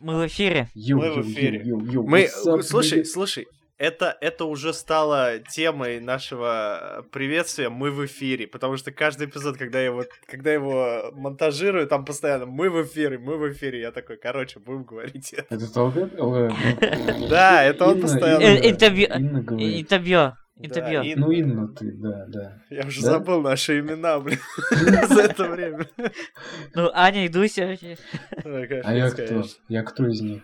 Мы в эфире. Йоу, Мы в йоу, эфире. йоу, Мы, слушай, слушай, это, это уже стало темой нашего приветствия «Мы в эфире», потому что каждый эпизод, когда я его, когда его монтажирую, там постоянно «Мы в эфире, мы в эфире», я такой, короче, будем говорить это. Это. Да, это он постоянно. Э, интервью- Интервью. Да. Инна. Ну, Инна ты, да, да. Я уже Да? забыл наши имена, блин, за это время. Ну, Аня и Дуся. А я кто? Я кто из них?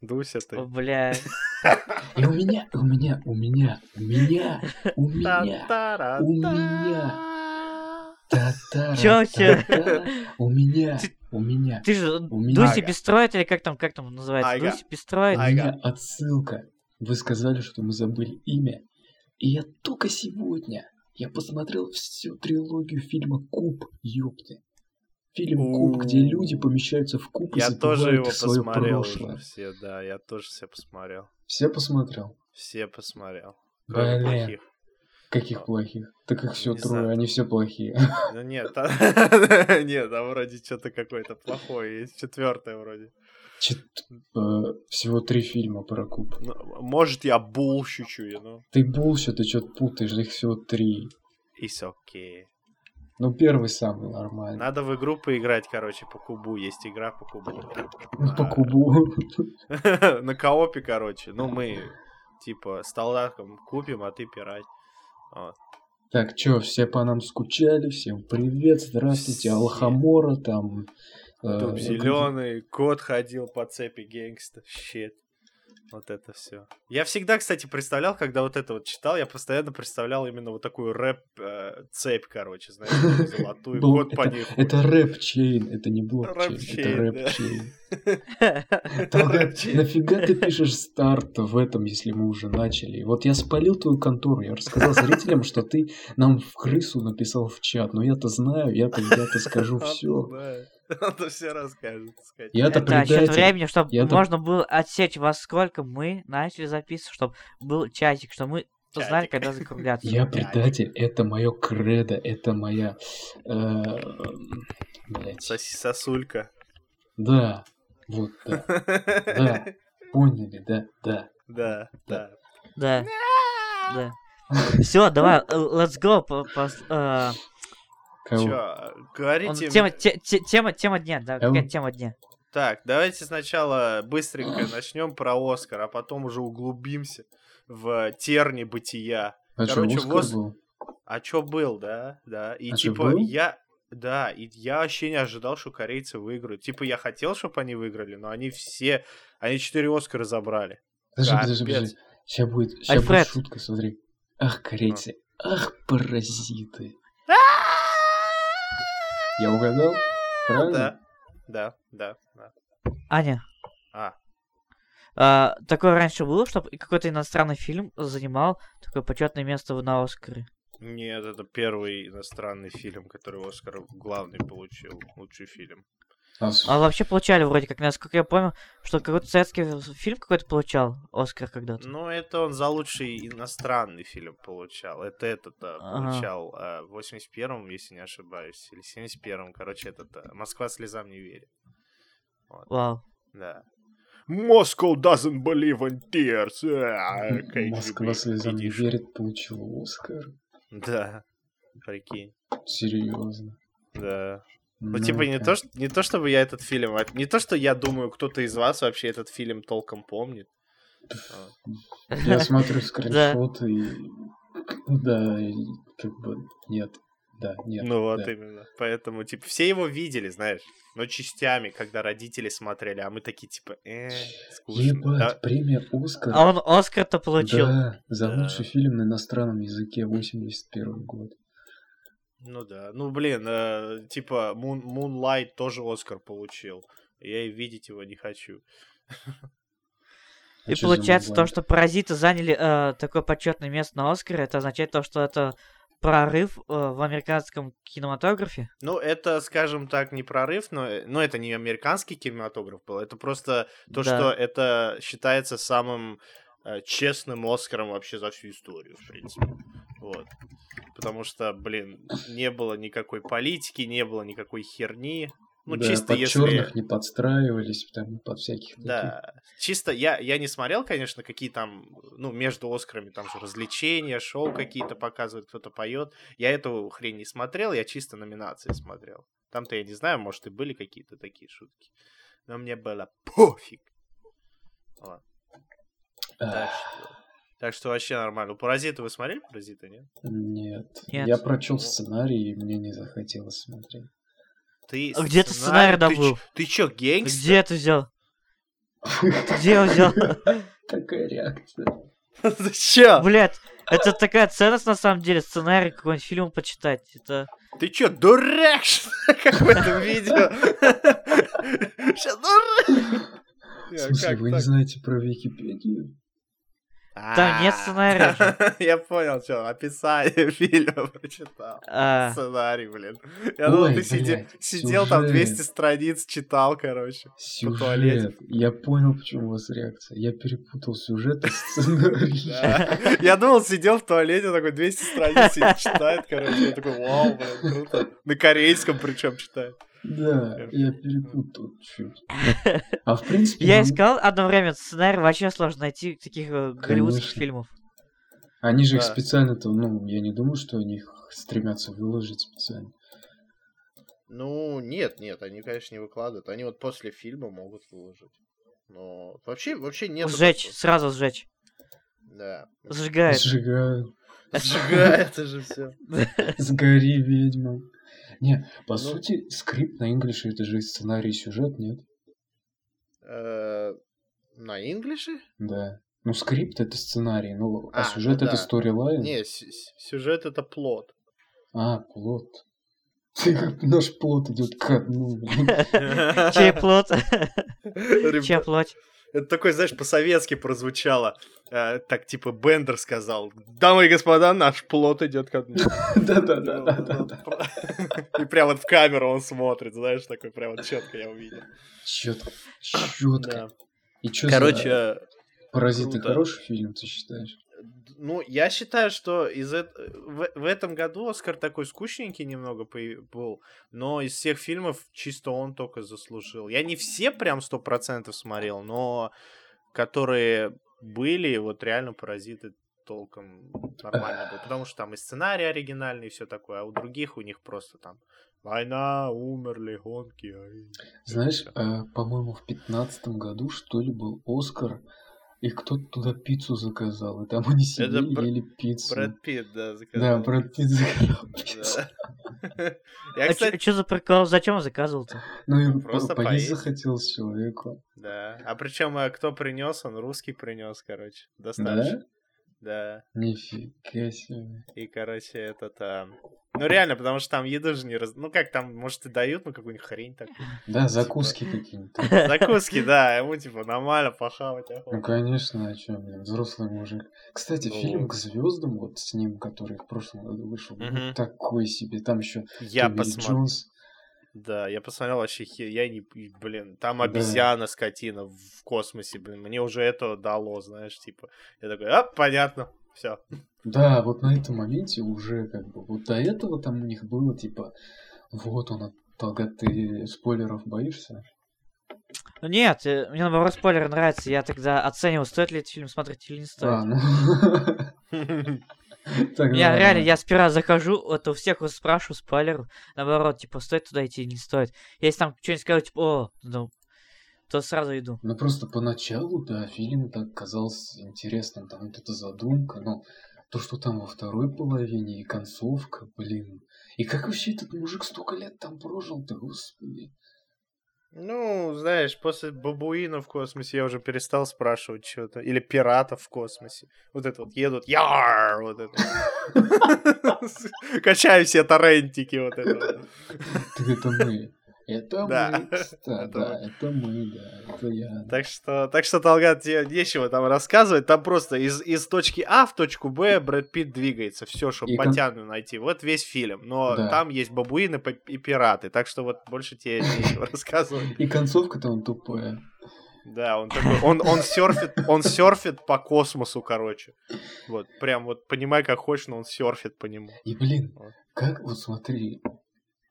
Дуся ты. О, Бля. И у меня, у меня, у меня, у меня, у меня, у меня. Та-та-ра, Чё, чё? У меня, у меня, Ты же Дуся Бестроит или как там, как там называется? Дуся Бестроит. у меня отсылка. Вы сказали, что мы забыли имя. И я только сегодня, я посмотрел всю трилогию фильма Куб, ёпты. Фильм Куб, где люди помещаются в куб и Я тоже его свое посмотрел прошлое. все, да, я тоже все посмотрел. Все посмотрел? Все посмотрел. Блин. плохих. Каких плохих? Так их все трое, они все плохие. Ну нет, а- нет, там вроде что-то какое-то плохое есть. Четвертое вроде. Э, Всего три фильма про куб. Ну, может, я булщучу, you know? Ты булщит, ты что-то путаешь, их всего три. It's okay. Ну, первый самый нормальный. Надо в игру поиграть, короче, по кубу. Есть игра по кубу. Ну, по А, кубу. На коопе, короче. Ну, мы, типа, с Талдаком купим, а ты пирать. Так, чё, все по нам скучали, всем привет, здравствуйте. Алхамора там. Э, Дуб как- зеленый, кот ходил по цепи gangsta shit. Вот это все. Я всегда, кстати, представлял, когда вот это вот читал, я постоянно представлял именно вот такую рэп-цепь, короче, знаешь, золотую, кот по ней. Это rap chain, это не блокчейн, это Rap chain, нафига ты пишешь старт в этом, если мы уже начали? Вот я спалил твою контору, я рассказал зрителям, что ты нам в крысу написал в чат, но я-то знаю, я-то скажу все. Он-то все расскажет. Я-то Это счет предатель. времени, чтобы Я-то- можно было отсечь, во сколько мы начали записывать, чтобы был чатик, чтобы мы знали, Чатик. когда закругляться. Я предатель, это мое кредо, это моя... э. Соси сосулька. Да, вот, да, да, поняли, да, да. Да, да. Да. Да. Все, давай, э, let's go. Кого? Чё, он- говорите... Тема, те- те- тема, тема дня, да, Кого? какая тема дня. Так, давайте сначала быстренько начнем про Оскар, а потом уже углубимся в терни бытия. А что, короче, Оскар воз- был? А чё был, да? Да. И А типа был? я. Да, и я вообще не ожидал, что корейцы выиграют. Типа я хотел, чтобы они выиграли, но они все. Они четыре Оскара забрали. Подожди, подожди, Капец. подожди. Сейчас будет, сейчас Альфред. будет шутка, смотри. Ах, корейцы, ах, паразиты. Я угадал? Правильно? Да. Да, да, да. Аня, А, а, такое раньше было, чтобы какой-то иностранный фильм занимал такое почетное место в- на Оскаре? нет, это первый иностранный фильм, который Оскар главный получил. Лучший фильм. А А вообще получали вроде как, насколько я помню, что какой-то советский фильм какой-то получал Оскар когда-то. Ну, это он за лучший иностранный фильм получал. Это этот а, Ага. получал а, в 81-м, если не ошибаюсь, или 71-м. Короче, этот а, «Москва слезам не верит». Вау. Да. Moscow doesn't believe in tears. А, Москва слезам не верит, получил Оскар. Да, прикинь. Серьезно. Да. Ну, типа, не то, что, не то, чтобы я этот фильм... Не то, что я думаю, кто-то из вас вообще этот фильм толком помнит. А. Я смотрю скриншоты и... Да, как бы нет. Да, нет. Ну вот да. именно. Поэтому, типа, все его видели, знаешь, но частями, когда родители смотрели, а мы такие, типа, э, скучно. Ебать, Да, премия Оскар. А он Оскар-то получил. Да, за Да. лучший фильм на иностранном языке 81 год. Ну да. Ну, блин, э, типа, Moon, Moonlight тоже Оскар получил. Я и видеть его не хочу. А И получается то, что паразиты заняли э, такое почетное место на Оскаре, это означает то, что это прорыв э, в американском кинематографе. Ну, это, скажем так, не прорыв, но, э, но это не американский кинематограф был, это просто то, Да. что это считается самым честным Оскаром вообще за всю историю, в принципе. Вот. Потому что, блин, не было никакой политики, не было никакой херни. Ну, Да, чисто под если... черных не подстраивались, там под всяких таких. Да, чисто я, я не смотрел, конечно, какие там, ну, между Оскарами там же развлечения, шоу какие-то показывают, кто-то поет. Я эту хрень не смотрел, я чисто номинации смотрел. Там-то я не знаю, может и были какие-то такие шутки. Но мне было пофиг. Вот. Так Ах, что, так что вообще нормально. Паразиты вы смотрели? Паразиты, нет? Нет. Нет. Я прочел Ну. сценарий, и мне не захотелось смотреть. Ты А где ты сценарий ты добыл? ч- Ты чё, гейнгстер? Где ты взял? Ты где взял? Какая реакция? Ты чё? Блять, это такая ценность на самом деле, сценарий какой-нибудь фильм почитать. Это... Ты чё, дурак, как в этом видео? Ща, дурак! В смысле, вы не так? знаете про Википедию? Там нет сценария же. Я понял, что описание фильма прочитал. А, Сценарий, блин. Я думал, ты сидел там сюжет. 200 страниц, читал, короче. туалете. Сюжет. Я понял, почему у вас реакция. Я перепутал сюжет и сценарий. Я думал, сидел в туалете, такой 200 страниц сидит, читает, короче. Я такой, вау, блин, круто. На корейском причем читает. Да, я перепутал чуть. А в принципе... Я искал одно время сценарий, вообще сложно найти таких э, голливудских фильмов. Они же их Да. специально-то, ну, я не думаю, что они их стремятся выложить специально. Ну, нет, нет, они, конечно, не выкладывают. Они вот после фильма могут выложить. Но вообще, вообще нет. Сжечь, сразу сжечь. Да. Сжигает. Сжигают. Сжигает это же все. Сгори, ведьма. Не, по Ну. сути, скрипт на инглише это же и сценарий и сюжет, нет? Э, На инглише? Да. Ну, скрипт это сценарий, ну, а, А, сюжет ну это да. storyline. Не, сюжет это plot. А, plot. Наш плот идет ко дну. Чей плот? Чья плоть? Это такой, знаешь, по-советски прозвучало. Э, Так, типа, Бендер сказал, дамы и господа, наш плод идет ко дну. Да-да-да-да-да. И прям вот в камеру он смотрит, знаешь, такой прям вот четко я увидел. Четко. Четко. И чё Короче, паразиты хороший фильм, ты считаешь? Ну, я считаю, что из эт- в, в этом году Оскар такой скучненький немного был, но из всех фильмов чисто он только заслужил. Я не все прям сто процентов смотрел, но которые были, вот реально паразиты толком нормально был. Потому что там и сценарий оригинальный, и все такое, а у других у них просто там война, умерли, гонки. ай». Знаешь, э, по-моему, в пятнадцатом году, что ли, был Оскар, и кто-то туда пиццу заказал, и там они сидели, Бр- ели пиццу. Брэд Питт, да, Да, заказал. Брэд Питт заказал пиццу. Да. А что за прикол? Зачем он заказывал-то? Ну и Просто по- поесть. захотелось человеку. Да. А причем кто принес? Он русский принес, короче. Да? Достаточно. Да. Нифига себе. И, короче, этот... а, Ну, реально, потому что там еду же не раз... Ну, как там, может, и дают, ну, какую-нибудь хрень такую. Да, закуски какие-нибудь. Закуски, да, ему, типа, нормально похавать. охота. Ну, конечно, а чё, блин, взрослый мужик. Кстати, Ну. фильм «К звездам», вот с ним, который в прошлом году вышел, Мгм. такой себе. Там еще Я посмотрел. Джонс. Да, я посмотрел вообще, я не... Блин, там Да. обезьяна, скотина в космосе, блин. Мне уже это дало, знаешь, типа. Я такой, а, понятно, все. Да, вот на этом моменте уже как бы вот до этого там у них было типа вот он от Толга, ты спойлеров боишься? Ну нет, э, мне наоборот спойлеры нравятся. Я тогда оцениваю, стоит ли этот фильм смотреть или не стоит. А, ну. Я реально, я сперва захожу, вот у всех спрашиваю спойлер, наоборот, типа, стоит туда идти или не стоит. Если там что-нибудь скажут, типа, о, ну, то сразу иду. Ну просто поначалу, да, фильм так казался интересным, там вот эта задумка, но то, что там во второй половине и концовка, блин. И как вообще этот мужик столько лет там прожил-то, господи. Ну, знаешь, после бабуина в космосе я уже перестал спрашивать что-то. Или пиратов в космосе. Вот это вот едут, яр, вот это. Качаю все торрентики, вот это. Так это мы. Это Да. мы, кстати, да, это мы, да, это я. Так что, так что, Талгат, тебе нечего там рассказывать. Там просто из, из точки А в точку Б Брэд Питт двигается. Все, чтобы И кон- потяну найти. Вот весь фильм. Но Да. там есть бабуины и пираты. Так что вот больше тебе нечего рассказывать. И концовка там тупая. Да, он такой, он, он серфит, он серфит по космосу, короче. Вот, прям вот понимай, как хочешь, но он серфит по нему. И, блин, Вот. как, вот смотри,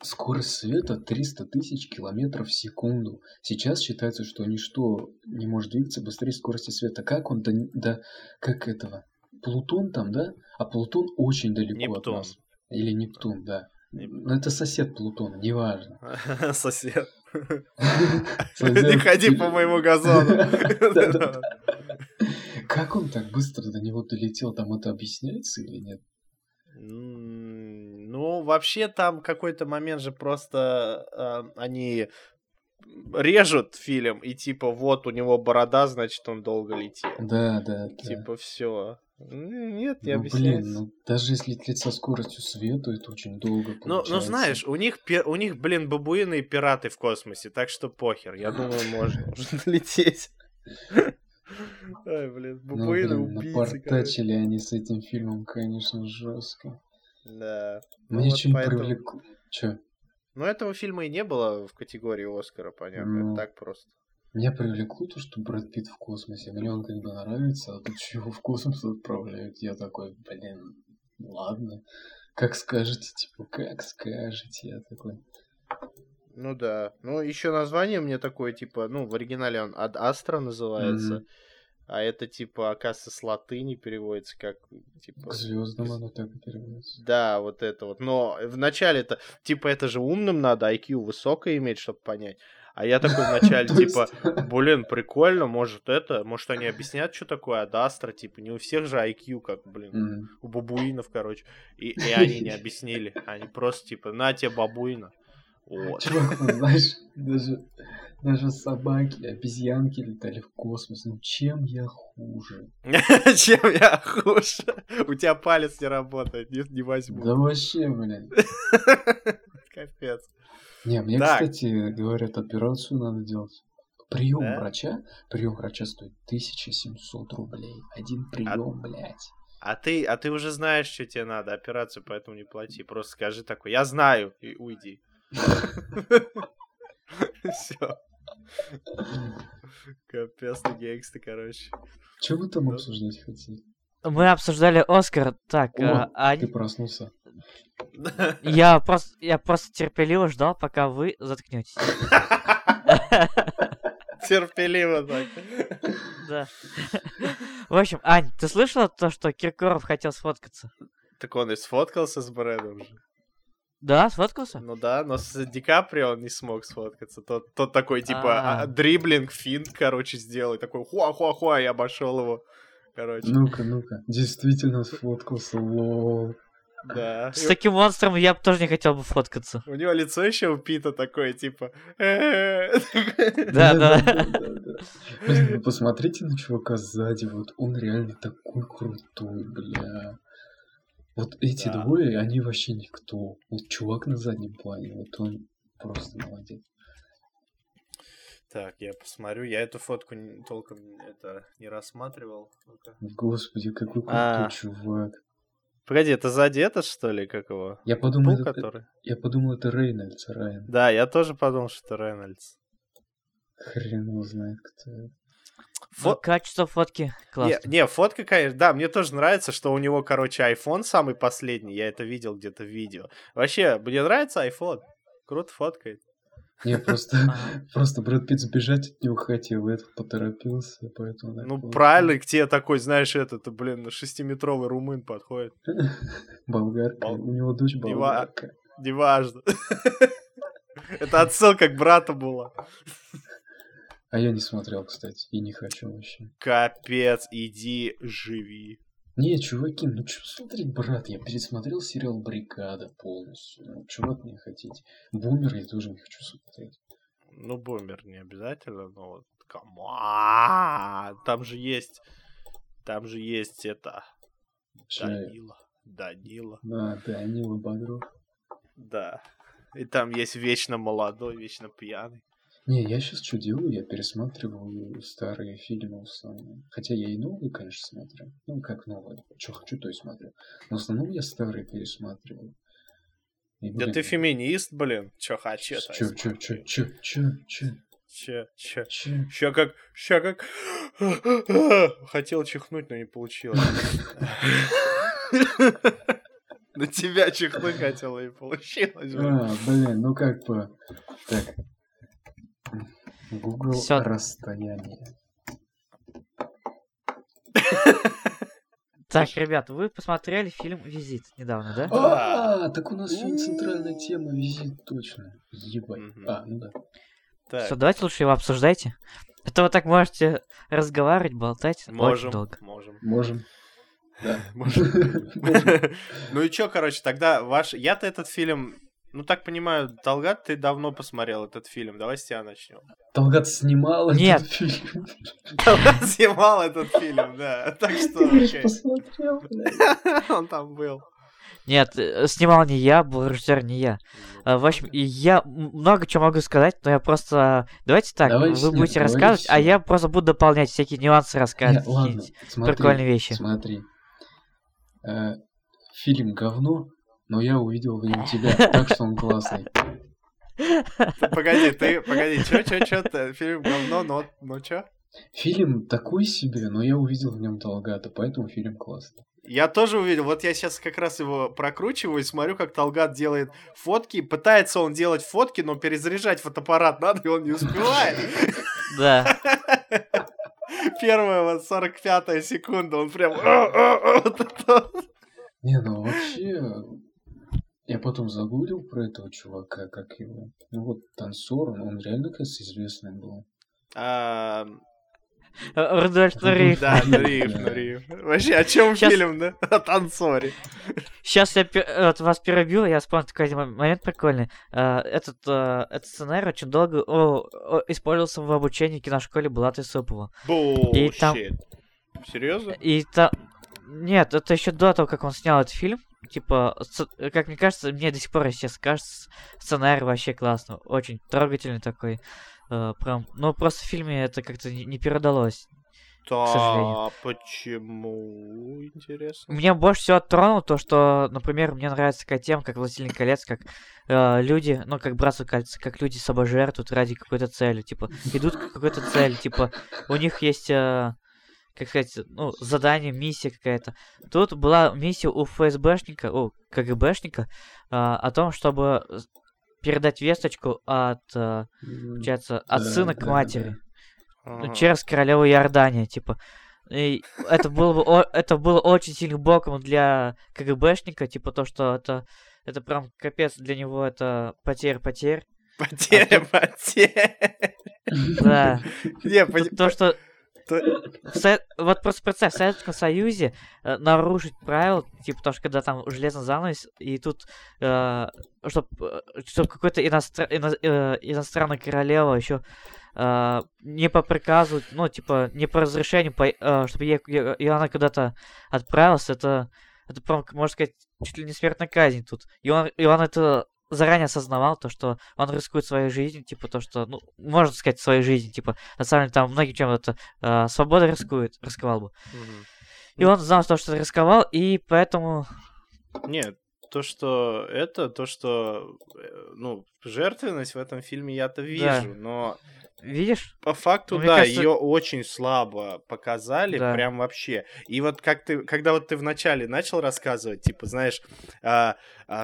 скорость света 300 тысяч километров в секунду. Сейчас считается, что ничто не может двигаться быстрее скорости света. Как он до, до как этого? Плутон там, да? А Плутон очень далеко Нептун. от нас. Или Нептун, да. Нептун. Ну, это сосед Плутона, неважно. Сосед. Не ходи по моему газону. Как он так быстро до него долетел? Там это объясняется или нет? Ну, вообще там какой-то момент же просто э, они режут фильм, и типа вот у него борода, значит он долго летел. Да, да, да. Типа все. Нет, не ну, объясняется. блин, ну даже если лететь со скоростью света, это очень долго Ну, получается. ну знаешь, у них, у них, блин, бабуины и пираты в космосе, так что похер. Я думаю, можно уже лететь. Ай, блин, Ну, бабуины убийцы, напортачили они с этим фильмом, конечно, жестко. Да. Ну Мне вот поэтому- привлекло. Че? Но этого фильма и не было в категории Оскара, понятно. Ну. Так просто. Меня привлекло то, что Брэд Питт в космосе. Мне он как бы нравится, а тут его в космос отправляют. Я такой, блин, ладно. Как скажете, типа, как скажете. Я такой, Ну да. Ну, еще название мне такое, типа, ну, в оригинале он Ад Астра называется. Мгм. А это, типа, оказывается, с латыни переводится как, типа... к звездам оно так и переводится. Да, вот это вот. Но в начале-то, типа, это же умным надо, IQ высокое иметь, чтобы понять. А я такой вначале, типа, блин, прикольно, может это, может они объяснят, что такое Адастра, типа, не у всех же IQ, как, блин, у бабуинов, короче. И, и они не объяснили. Они просто, типа, на тебе бабуина. Вот. Чувак, ну, знаешь, даже, даже собаки, обезьянки летали в космос. Ну чем я хуже? Чем я хуже? У тебя палец не работает, не, не возьму. Да вообще, блин. Капец. Не, мне, кстати, говорят, операцию надо делать. Прием врача, прием врача стоит 1700 рублей. Один прием, блядь. А ты, а ты уже знаешь, что тебе надо, операцию, поэтому не плати. Просто скажи такой, я знаю, и уйди. Все. Капец, ты гангста, короче. Что вы там Да. обсуждать хотите? Мы обсуждали Оскар. Так, О, а, а Ты проснулся. я просто я просто терпеливо ждал, пока вы заткнетесь. Терпеливо так. Да. В общем, Ань, ты слышала то, что Киркоров хотел сфоткаться? Так он и сфоткался с Брэдом же. Да, сфоткался? Ну да, но с Ди Каприо он не смог сфоткаться. Тот, тот такой, типа, А. а, дриблинг, финт, короче, сделал. И такой, хуа-хуа-хуа, и обошел его. Короче, Ну-ка, ну-ка. Действительно сфоткался, лол. да. С таким монстром я бы тоже не хотел бы фоткаться. У него лицо еще у Пита такое, типа... Да, да. да. Блин, ну посмотрите на чувака сзади, вот он реально такой крутой, бля. Вот эти Да. двое, они вообще никто. Вот чувак на заднем плане, вот он просто молодец. Так, я посмотрю. Я эту фотку не- толком это не рассматривал. Господи, какой крутой А. чувак. Погоди, это сзади это, что ли, как его? Я подумал, Был, это, который? я подумал, это Рейнольдс, Райан. Да, я тоже подумал, что это Рейнольдс. Хрен его знает, кто это. Фо- Качество фотки Не, классно. не, фотка, конечно, да, мне тоже нравится, что у него, короче, iPhone самый последний, я это видел где-то в видео. Вообще, мне нравится iPhone, круто фоткает. Не, просто, просто Брэд Питт сбежать от него хотел, этот поторопился, поэтому... Ну, правильно, к тебе такой, знаешь, этот, блин, шестиметровый румын подходит. Болгарка, Бол- у него дочь болгарка. Неважно. Это отсылка к брату была. А я не смотрел, кстати, и не хочу вообще. Капец, иди живи. Не, чуваки, ну что смотреть, брат, я пересмотрел сериал «Бригада» полностью. Ну, чего от меня хотите? «Бумер» я тоже не хочу смотреть. Ну, бумер не обязательно, но вот come on, там же есть, там же есть это, Шая. Данила, Данила, Да, Данила Бодров. да. И там есть вечно молодой, вечно пьяный. Не, я сейчас что делаю? Я пересматриваю старые фильмы в основном. Хотя я и новые, конечно, смотрю. Ну, как новые. Что хочу, то и смотрю. Но в основном я старые пересматриваю. И, Да блин, ты феминист, блин, чё хочу, то Чё, чё, чё, чё, чё, чё, чё, чё. чё? Ща как, ща как... Хотел чихнуть, но не получилось. На тебя чихнуть хотела и получилось. А, блин, ну как бы... Так. Google Всё. расстояние. Так, ребят, вы посмотрели фильм «Визит» недавно, да? А, так у нас сегодня центральная тема визит, точно. Ебать. А, ну да. Так, Все, давайте лучше его обсуждайте. Это вы так можете разговаривать, болтать очень можем, долго. можем. Можем. Да. Можем. Можем. Ну и чё, короче, тогда ваш... Я-то этот фильм... Ну, так понимаю, Талгат, ты давно посмотрел этот фильм. Давай с тебя начнем. Талгат снимал этот Нет. фильм. Талгат снимал этот фильм, да. Так что, посмотрел, он там был. Нет, э, снимал не я, был режиссер не я. А, В общем, я много чего могу сказать, но я просто... Давайте так, Давайте, вы нет, будете рассказывать, а всё. я просто буду дополнять всякие нюансы рассказывать. ладно, какие-нибудь смотри. прикольные вещи. Смотри. Э, Фильм говно, но я увидел в нем тебя, так что он классный. Погоди, ты, погоди, чё, чё, чё, ты, фильм говно, но, но чё? Фильм такой себе, но я увидел в нем Талгата, поэтому фильм классный. Я тоже увидел, вот я сейчас как раз его прокручиваю и смотрю, как Талгат делает фотки. Пытается он делать фотки, но перезаряжать фотоаппарат надо, и он не успевает. Да. Первая вот 45 секунда, он прям... вот это вот. Не, ну вообще, я потом загуглил про этого чувака, как его. Ну вот, танцор, он, он реально, кажется, известный был. А, Э, Рудольф Нуриев. Да. Нуриев, Нуриев. Вообще, о чем фильм, да? О танцоре. Сейчас я э, вот вас перебил, я вспомнил такой момент прикольный. Э, Этот, этот сценарий очень долго использовался в обучении киношколе Булата Исупова. И там-. Серьезно? И там... Нет, это еще до того, как он снял этот фильм. Типа, сц- как мне кажется, мне до сих пор сейчас кажется, сценарий вообще классный. Очень трогательный такой. Э, прям, ну, просто в фильме это как-то не, не передалось. Да, почему? Интересно. Меня больше всего тронуло то, что, например, мне нравится такая тема, как «Властелин колец», как э, люди, ну, как «Братство кольца», как люди собой жертвуют ради какой-то цели, типа, идут к какой-то цели, типа, у них есть, э, как сказать, ну, задание, миссия какая-то. Тут была миссия у ФСБшника, у КГБшника, э, о том, чтобы передать весточку от, э, получается, от Да, сына к да, матери. Ага. Ну, через королеву Иордания, типа. И это было бы о- это было очень сильным боком для КГБшника, типа то, что это это прям капец для него это потерь потерь. Потеря, потеря. Да. Не, То, что вот просто представь, в Советском Союзе э, нарушить правила, типа, то, что когда там железный занавес, и тут, чтобы чтоб какой-то иностра- ино- э, иностранная королева еще не по приказу, ну, типа, не по разрешению, чтобы и она куда-то отправилась, это, это, прям, можно сказать, чуть ли не смертная казнь тут. И он, и он это заранее осознавал, то, что он рискует своей жизнью, типа, то, что, ну, можно сказать, своей жизнью, типа, на самом деле, там многим чем это э, свобода рискует, рисковал бы. Мгм. И он знал, то, что рисковал, и поэтому... Нет, то, что это, то, что, э, ну, жертвенность в этом фильме я-то вижу, но Видишь? по факту, Ну, да, кажется- ее очень слабо показали, Да. прям вообще. И вот как ты, когда вот ты вначале начал рассказывать, типа, знаешь, а,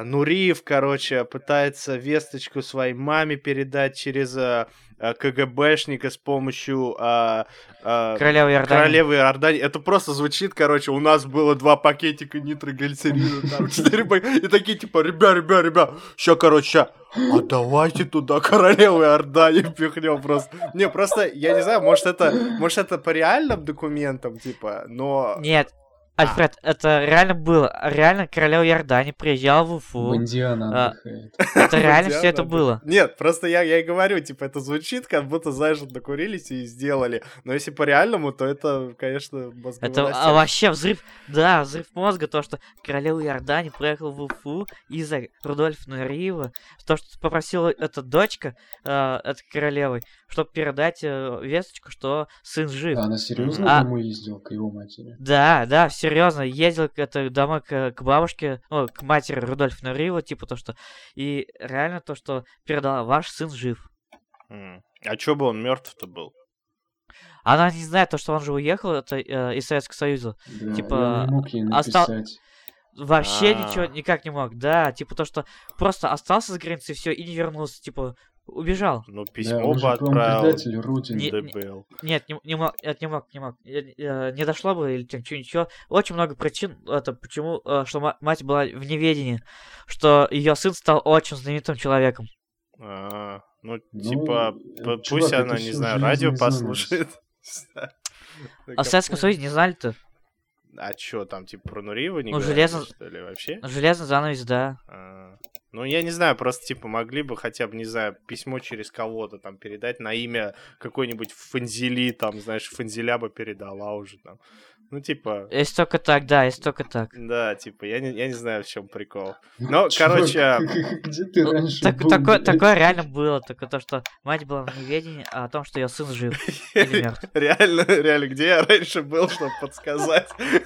Нуриев, короче, пытается весточку своей маме передать через а, а, КГБшника с помощью а, а, Королева Иордании. Королевы Иордании. Это просто звучит, короче, у нас было два пакетика нитроглицерина, там четыре И такие, типа, ребя, ребя, ребя, ща, короче, ща, а давайте туда королеву Иордании пихнем просто. Не, просто, я не знаю, может это, может это по реальным документам, типа, но... Нет, Альфред, это реально было. Реально королева Иордании приезжала в В Уфу. Индиана А, отдыхает. Это реально все это да. было. Нет, просто я, я и говорю, типа, это звучит, как будто, знаешь, накурились и сделали. Но если по-реальному, то это, конечно, Это а, вообще взрыв, да, взрыв мозга, то, что королева Иордании приехала в Уфу из-за Рудольфа Нуриева, то, что попросила эта дочка, э, этой королевы, чтобы передать э, весточку, что сын жив. А она серьезно А- домой ездила к его матери? Да, да, серьезно, ездил к это домой к, к бабушке, ну, к матери Рудольфа Нуриева, типа то, что... И реально то, что передала, ваш сын жив. М. А чё бы он мертв-то был? Она не знает то, что он же уехал это, э, из Советского Союза. Да, Типа, не мог ей остал-. Вообще А. ничего никак не мог, да, типа то, что просто остался за границей, все, и не вернулся, типа, убежал. Ну, Да, письмо он бы отправил. предатель Родины. Не- Дебил. Нет, не, не мог, не мог, не мог, э, не дошло бы или там чего ничего. Очень много причин, это почему, э, что ма- мать была в неведении, что ее сын стал очень знаменитым человеком. А, ну, Ну, типа, э, чувак, пусть она, не знаю, радио послушает. А в Советском Союзе не знали-то? А чё, там, типа, про Нуриева не Ну, говорили, железно- что ли, вообще? Железный занавес, да. А, Ну, я не знаю, просто, типа, могли бы хотя бы, не знаю, письмо через кого-то там передать на имя какой-нибудь Фанзели, там, знаешь, Фанзеля бы передала уже там. Ну, типа, Если только так, да, если только так. да, типа, я не, я не знаю, в чем прикол. Но, короче, а, Где ты Ну, раньше так- был, такое, такое реально было, только то, что мать была в неведении о том, что ее сын жив или мертв. реально, реально, где я раньше был, чтобы подсказать? Люди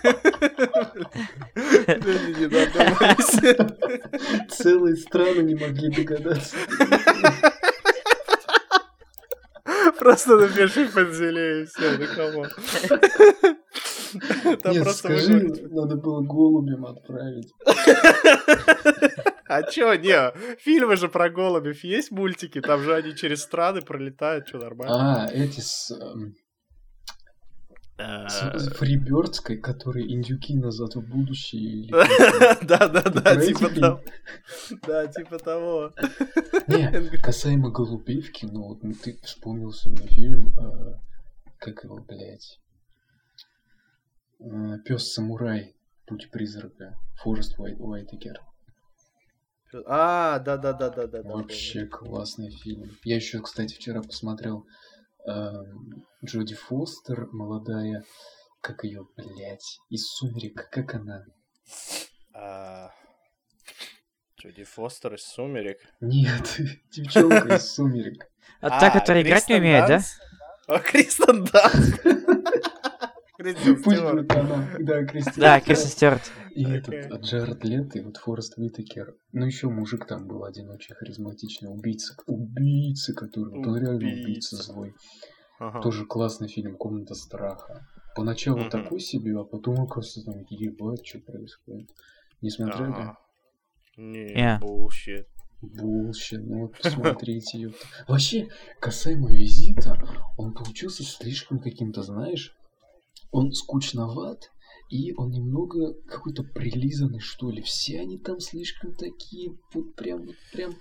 не додумались. Целые страны не могли догадаться. Просто напиши Фанзеле и все, ну кому. Там Нет, просто скажи, выходит. надо было голубям отправить. А чё, не, фильмы же про голубев есть мультики, там же они через страны пролетают, что нормально. А, эти с, эм, с Фрибердской, которые индюки назад в будущее. как-то. Да-да-да, про типа того. Да, типа того. Не, касаемо голубевки, ну вот ну, ты вспомнился мне фильм, э, как его, блядь, Пес самурай, путь призрака, Форест Уайт, Уайтекер. А, да-да-да-да-да. Вообще классный фильм. Я еще, кстати, вчера посмотрел эм, Джоди Фостер, молодая, как ее, блядь, из Сумерек, как она? А, Джоди Фостер из «Сумерек». Нет, девчонка из Сумерек. А та, которая играть не умеет, да? А, Кристен Данст. Кристен Пусть Стюарт. да, Кристен Стюарт. И этот а, Джаред Лето, и вот Форест Уитакер. Ну, еще мужик там был один очень харизматичный. Убийца. Убийца, который... Он реально убийца злой. Тоже классный фильм «Комната страха». Поначалу такой себе, а потом, оказывается, там, ебать, что происходит. Не смотрели? Ага. Не, bullshit. Bullshit, ну вот посмотрите. ёпта. Вообще, касаемо визита, он получился слишком каким-то, знаешь, он скучноват, и он немного какой-то прилизанный, что ли. Все они там слишком такие, вот прям, вот прям,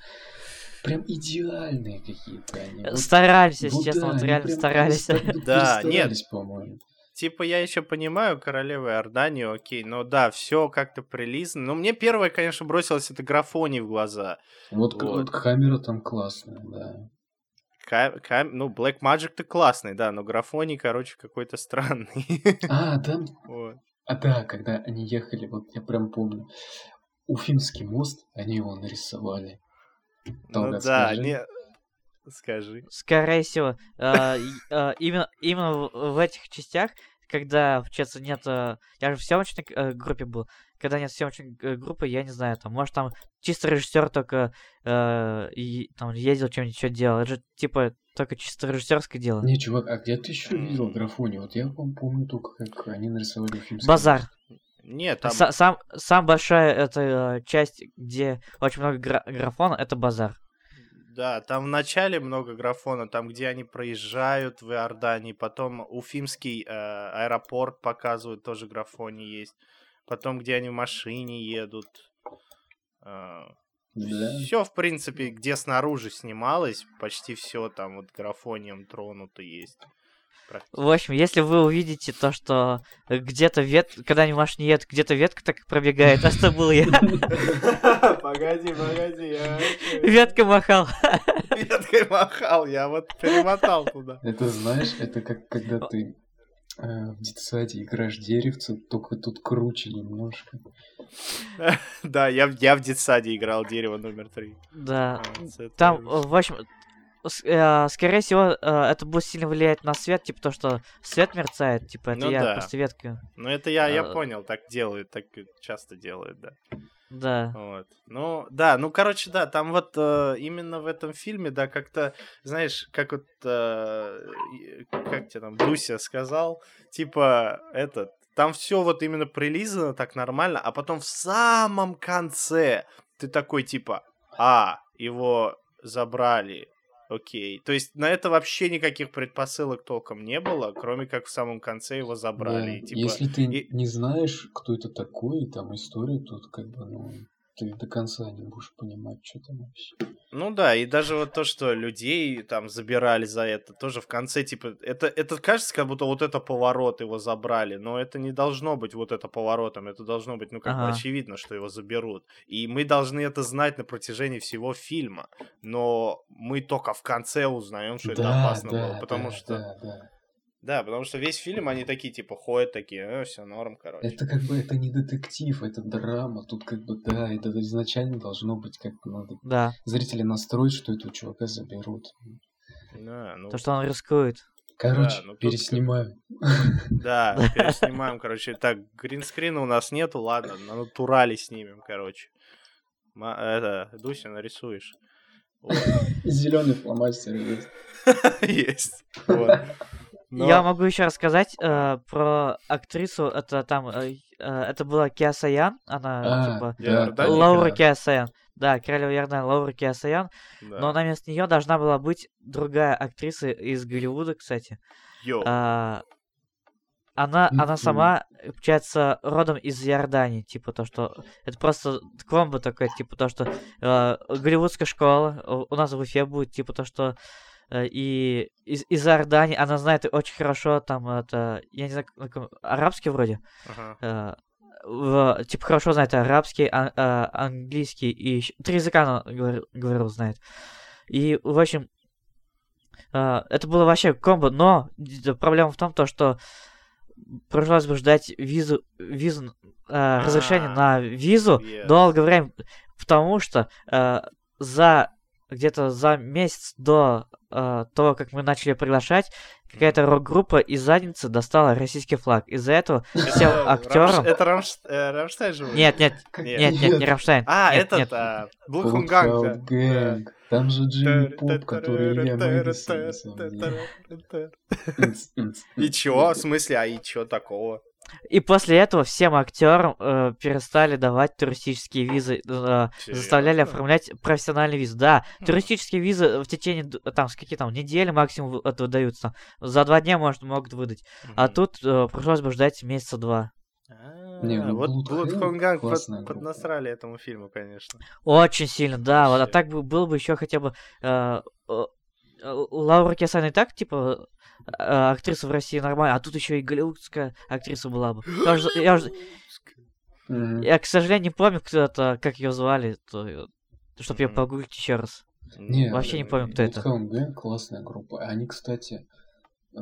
прям идеальные какие-то они. Вот- Старались, если вот честно, да, вот реально прям старались. Да, нет. по-моему. Типа, я еще понимаю королеву Иорданию, окей, но да, все как-то прилизано. Но мне первое, конечно, бросилось это графоний в глаза. Вот, Вот. вот камера там классная, да. Ка- кам- Ну, Black Magic-то классный, да, но графоний, короче, какой-то странный. А, там Вот. А да, когда они ехали, вот я прям помню, Уфимский мост, они его нарисовали. Ну Талгат, да, скажи. не... Скажи. Скорее всего, э, и- э, именно, именно в, в этих частях, когда, получается, нет... э, Я же в съемочной э, группе был. Когда нет съемочной э, группы, я не знаю, там, может, там чисто режиссер только э, и, там ездил, чем-нибудь что делал. Это же, типа, только чисто режиссерское дело. Не, чувак, а где ты еще видел графони? Вот я вам помню только, как они нарисовали Уфимский Базар. Нет, там... Са- сам, сам большая эта э, часть, где очень много гра- графона, это базар. Да, там в начале много графона, там, где они проезжают в Иордании, потом Уфимский э, аэропорт показывают, тоже графони есть. Потом, где они в машине едут. Да. Все, в принципе, где снаружи снималось, почти все там вот графонием тронуто есть. В общем, если вы увидите то, что где-то вет... когда они в машине едут, где-то ветка так пробегает, а что был я? Погоди, погоди, я Ветка махал. веткой махал, я вот перемотал туда. Это знаешь, это как когда ты в детсаде играешь деревце, только тут круче немножко. Да, я, в- я в детсаде играл дерево номер три. Да. А, Там, э, в общем, э, скорее всего, э, это будет сильно влиять на свет, типа то, что свет мерцает, типа это Ну я да. просто. Ну, это я, я понял, так делают, так часто делают, да. Да. Вот. Ну, да, ну, короче, да, там вот э, именно в этом фильме, да, как-то, знаешь, как вот, э, как тебе там Дуся сказал, типа, этот, там все вот именно прилизано так нормально, а потом в самом конце ты такой типа, а, его забрали, окей. То есть на это вообще никаких предпосылок толком не было, кроме как в самом конце его забрали. Да, типа, Если ты и- не знаешь, кто это такой, и там историю, тут как бы, ну, ты до конца не будешь понимать, что там вообще. Ну да, и даже вот то, что людей там забирали за это, тоже в конце, типа, это, это кажется, как будто вот это поворот его забрали, но это не должно быть вот это поворотом, это должно быть, ну, как бы Ага. очевидно, что его заберут. И мы должны это знать на протяжении всего фильма, но мы только в конце узнаем, что это опасно было, потому да, что... Да, да. Да, потому что весь фильм они такие, типа, ходят такие, все норм, короче. Это как бы, это не детектив, это драма. Тут как бы, да, это изначально должно быть как бы надо Да, зрители настроить, что этого чувака заберут. Да, ну, то, что он рискует. Короче, ну тут переснимаю. Да, переснимаем, короче. Так, гринскрина у нас нету, ладно, на натурале снимем, короче. Это, Дуся, нарисуешь. Зеленый фломастер есть. Есть. Но- Я могу еще рассказать э, про актрису. Это там, э, э, это была Киасаян, она А, типа да? Лаура да. Киасаян. Да, королева Иордания Лаура Киасаян. Да. Но на место нее должна была быть другая актриса из Голливуда, кстати. Йоу. А, она, она Мгм. сама, получается, родом из Иордании, типа то, что... Это просто комбо такое, типа то, что э, голливудская школа у у нас в Уфе будет, типа то, что и из, из Иордании она знает очень хорошо там это, я не знаю, арабский вроде, Ага. э, в- типа хорошо знает арабский, ан- э, английский и ещё- три языка она говорил, говорил, знает. И, в общем, э, это было вообще комбо, но проблема в том, то, что пришлось бы ждать визу, визу, э, разрешение А, на визу долгое время, потому что э, за где-то за месяц до э, того, как мы начали приглашать, какая-то рок-группа из задницы достала российский флаг. Из-за этого всем Это актерам... Это Рамш- э, Рамштайн же? Нет, нет, нет, нет, не Рамштайн. А, этот, Bloodhound Gang. Там же Джимми Поп, который Илья Мэдисон, И чё? В смысле, а и чё такого? И после этого всем актерам э, перестали давать туристические визы, э, заставляли оформлять профессиональные визы. Да, Хм. туристические визы в течение там с какие там недели максимум это выдаются. За два дня может могут выдать. А тут э, пришлось бы ждать месяца два. А, Не, ну, вот Блудхонганг классная под, поднасрали этому фильму, конечно. Очень сильно, да. Вот, а так бы было бы еще хотя бы э, э, Лаура Кесан и так, типа, актриса в России нормально, а тут еще и голливудская актриса была бы. Я, уже- я, уже- я, к сожалению, не помню, кто это, как ее звали, то, чтобы ее Мгм. погуглить еще раз. Не, Вообще не помню, кто это. Gang классная группа. Они, кстати, э,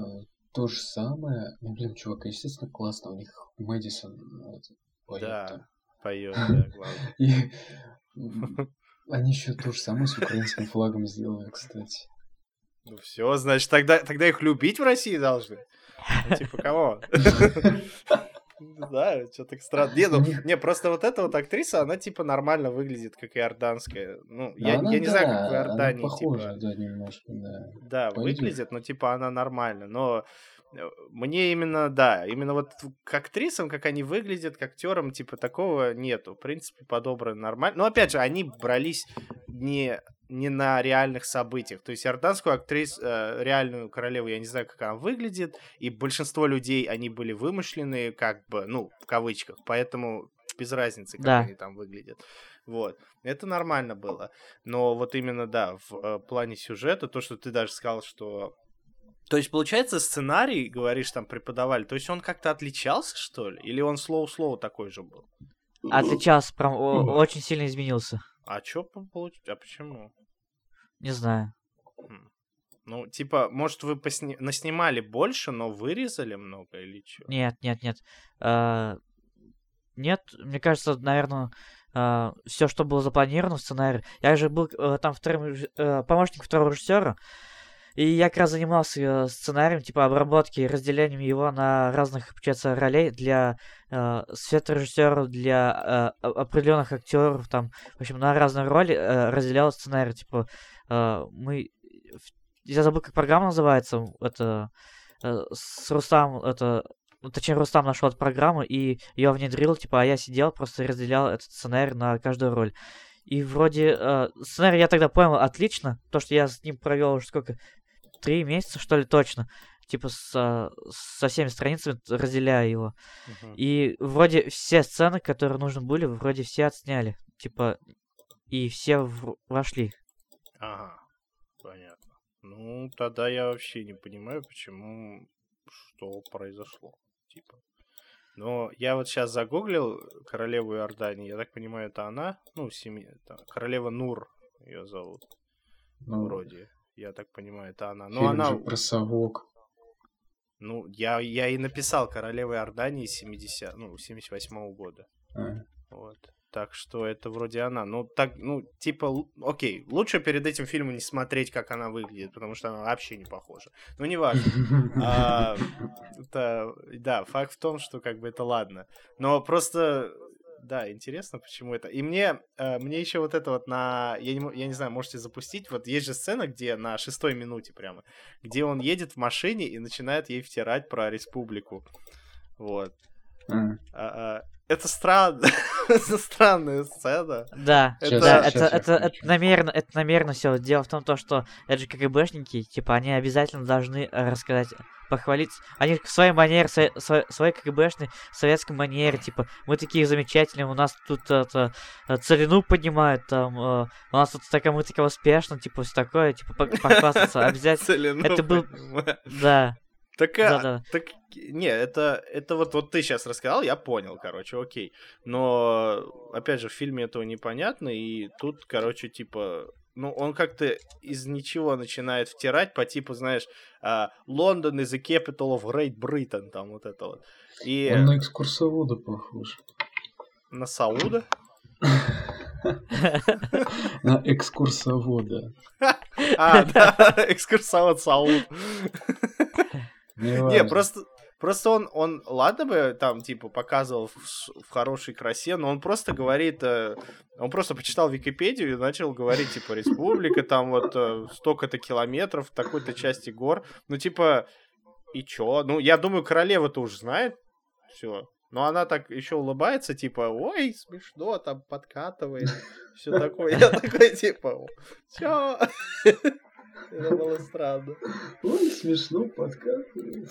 то же самое. Ну, блин, чувак, естественно, классно. У них Мэдисон ну, поет Да, там. поет, да, главное. Они еще то же самое с украинским флагом сделали, кстати. Ну все, значит, тогда, тогда их любить в России должны. Ну, типа кого? Знаю, что так странно. Не, ну, не, просто вот эта вот актриса, она типа нормально выглядит, как иорданская. Ну, я, она, я не знаю, как в да, Иордании, Она похожа, типа. да, немножко, да. Да, Пойдёт. выглядит, но типа она нормально. Но мне именно, да, именно вот к актрисам, как они выглядят, к актерам, типа такого нету. В принципе, подобрано нормально. Но опять же, они брались не, не на реальных событиях. То есть иорданскую актрису, э, реальную королеву, я не знаю, как она выглядит, и большинство людей, они были вымышленные, как бы, ну, в кавычках, поэтому без разницы, как Да. они там выглядят. Вот. Это нормально было. Но вот именно, да, в э, плане сюжета, то, что ты даже сказал, что... То есть, получается, сценарий, говоришь, там преподавали, то есть он как-то отличался, что ли? Или он слоу-слоу такой же был? Отличался, прям о- очень сильно изменился. А чё по- получ- А почему? Не знаю. Хм. Ну, типа, может, вы посни... наснимали больше, но вырезали много или что? Нет, нет, нет. Э, Нет, мне кажется, наверное, все, что было запланировано в сценарии. Я же был э, там вторым э, помощником второго режиссера, и я как раз занимался э, сценарием, типа обработки разделением его на разных, получается, ролей для э, светорежиссеров, для э, определенных актеров, там, в общем, на разные роли э, разделял сценарий. Типа, э, мы... Я забыл, как программа называется. Это... э, с Рустам, это... ну, точнее, Рустам нашел эту программу и ее внедрил, типа, а я сидел, просто разделял этот сценарий на каждую роль. И вроде э, сценарий я тогда понял отлично, то, что я с ним провел уже сколько, три месяца, что ли, точно. Типа со, со всеми страницами разделяя его. Мгм. И вроде все сцены, которые нужны были, вроде все отсняли. Типа, и все в- вошли. Ага, понятно. Ну, тогда я вообще не понимаю, почему, что произошло, типа. Но я вот сейчас загуглил королеву Иордании, я так понимаю, это она, ну, семья, это королева Нур ее зовут, Ну, вроде. Я так понимаю, это она. Но фильм она, же про совок. ну, я, я и написал королева Иордании 70, ну, 78 года. А, Вот. Так что это вроде она. Ну, так, ну, типа, окей, лучше перед этим фильмом не смотреть, как она выглядит, потому что она вообще не похожа. Ну, не важно. А, это, да, факт в том, что как бы это ладно. Но просто, да, интересно, почему это. И мне, э, мне еще вот это вот на, я не, я не знаю, можете запустить, вот есть же сцена, где на шестой минуте прямо, где он едет в машине и начинает ей втирать про республику. Вот. а. А, а, это странно. это странная сцена. Да, Это- да, это, это, это намеренно, это намеренно все. Дело в том, то, что это же КГБшники, типа, они обязательно должны э, рассказать, похвалить. Они в своей манере, своей, своей, своей КГБшной советской манере, типа, мы такие замечательные, у нас тут это, э, целину поднимают, там, э, у нас тут такая, мы такие успешно, типа, все такое, типа, по- похвастаться обязательно. Целину Это был-. Да, Так, а, Да-да. так, не, это, это вот, вот ты сейчас рассказал, я понял, короче, окей. Но, опять же, в фильме этого непонятно, и тут, короче, типа, ну, он как-то из ничего начинает втирать по типу, знаешь, а, Лондон is the capital of Great Britain, там вот это вот. И Он на экскурсовода похож. на Сауда. На экскурсовода. А, да, экскурсовод Сауд. Не, просто, просто он, он, ладно бы там, типа, показывал в, в хорошей красе, но он просто говорит, э, он просто почитал Википедию и начал говорить, типа, республика, там вот э, столько-то километров, в такой-то части гор. Ну, типа, и чё? Ну, я думаю, королева-то уже знает все. Но она так еще улыбается, типа, ой, смешно, там подкатывает, все такое. Я такой, типа, чё? Это было странно. Ой, смешно подкатывает.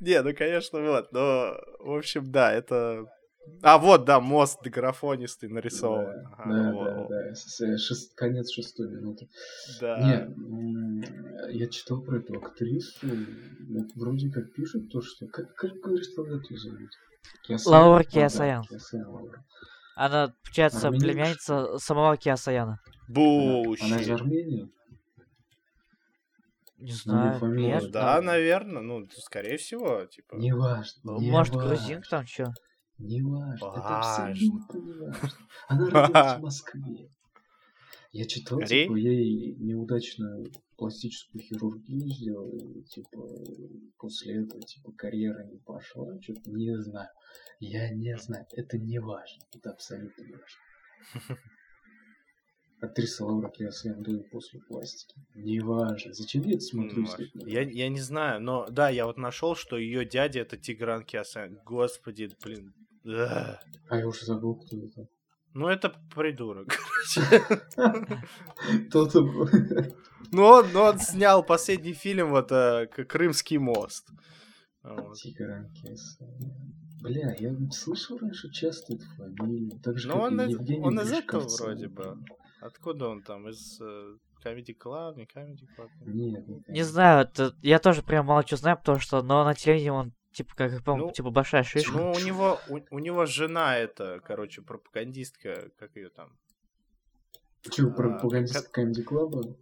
Не, ну конечно, вот, но, в общем, да, это... А, вот, да, мост графонистый нарисован. Да, Ага, да, да, шест- Конец шестой минуты. Да. Не, я читал про эту актрису. ну, Вроде как пишут то, что... Как, как говоришь, тогда ее зовут? Лаура Киасаян. Киасаян Лаура. Она, получается, Армянин, племянница самого Киасаяна. Она, она из. Армении? Не знаю, нет, Ну, да, там- наверное, ну, скорее всего, типа. Неважно. Может, неважно, грузинка там что? Неважно. Это Важно. абсолютно неважно. Она родилась в Москве. Я читал, Ри? типа, ей неудачную пластическую хирургию типа, после этого, типа, карьера не пошла, что-то не знаю. Я не знаю, это не важно, это абсолютно не важно. Актриса Лаура Киасаян до и после пластики. Неважно. Зачем я это смотрю? Ну, Я, я не знаю, но да, я вот нашел, что ее дядя это Тигран Киасан. Господи, блин. А я уже забыл, кто это. Ну, это придурок. короче. Кто-то... Ну, он, ну, он снял последний фильм, вот, э, Крымский мост. Вот. Бля, я слышал раньше часто эту фамилию. Так же, Ну, как он, Евгений он из этого вроде бы. Откуда он там? Из э, Comedy Club, не Comedy Club? Нет, Не знаю, это, я тоже прям мало что знаю, потому что, но на телевидении он, типа, как помню, Ну, типа, большая шишка. Ну, у него, у, у него жена это, короче, пропагандистка, как ее там? Че, а, пропагандист Comedy Club?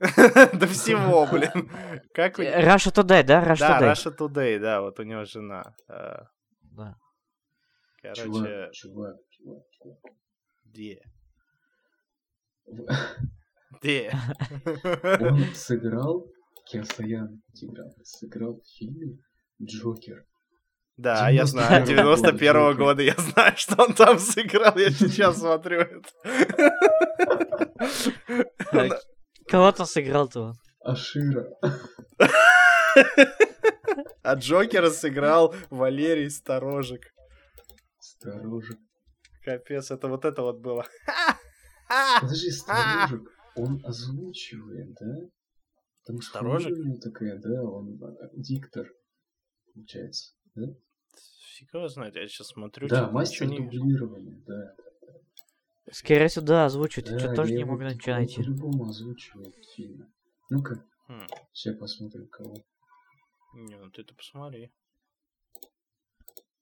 Да всего, блин. Как Э, Russia Today, да? Russia Да, Today. Russia Today, да, вот у него жена. э, Да. Короче, Чувак, чувак, чувак, где? Где? Он сыграл, Киасаян Тигран, сыграл в фильме Джокер. Да, я знаю, 91-го 91 года. года, я знаю, что он там сыграл, я сейчас смотрю это. А, Кого там сыграл-то он? Ашира. А Джокера сыграл Валерий Сторожик. Сторожик. Капец, это вот это вот было. Подожди, Сторожик, он озвучивает, да? Что Сторожик? такая, да, он э, диктор, получается, да? Фиг его знает, я сейчас смотрю. Да, мастер не дублирования, да. Скорее всего, да, озвучивают. Я Да, что тоже не ничего он найти. По-любому озвучивает фильмы. Ну-ка, Хм, сейчас посмотрим, кого. Не, ну ты-то посмотри.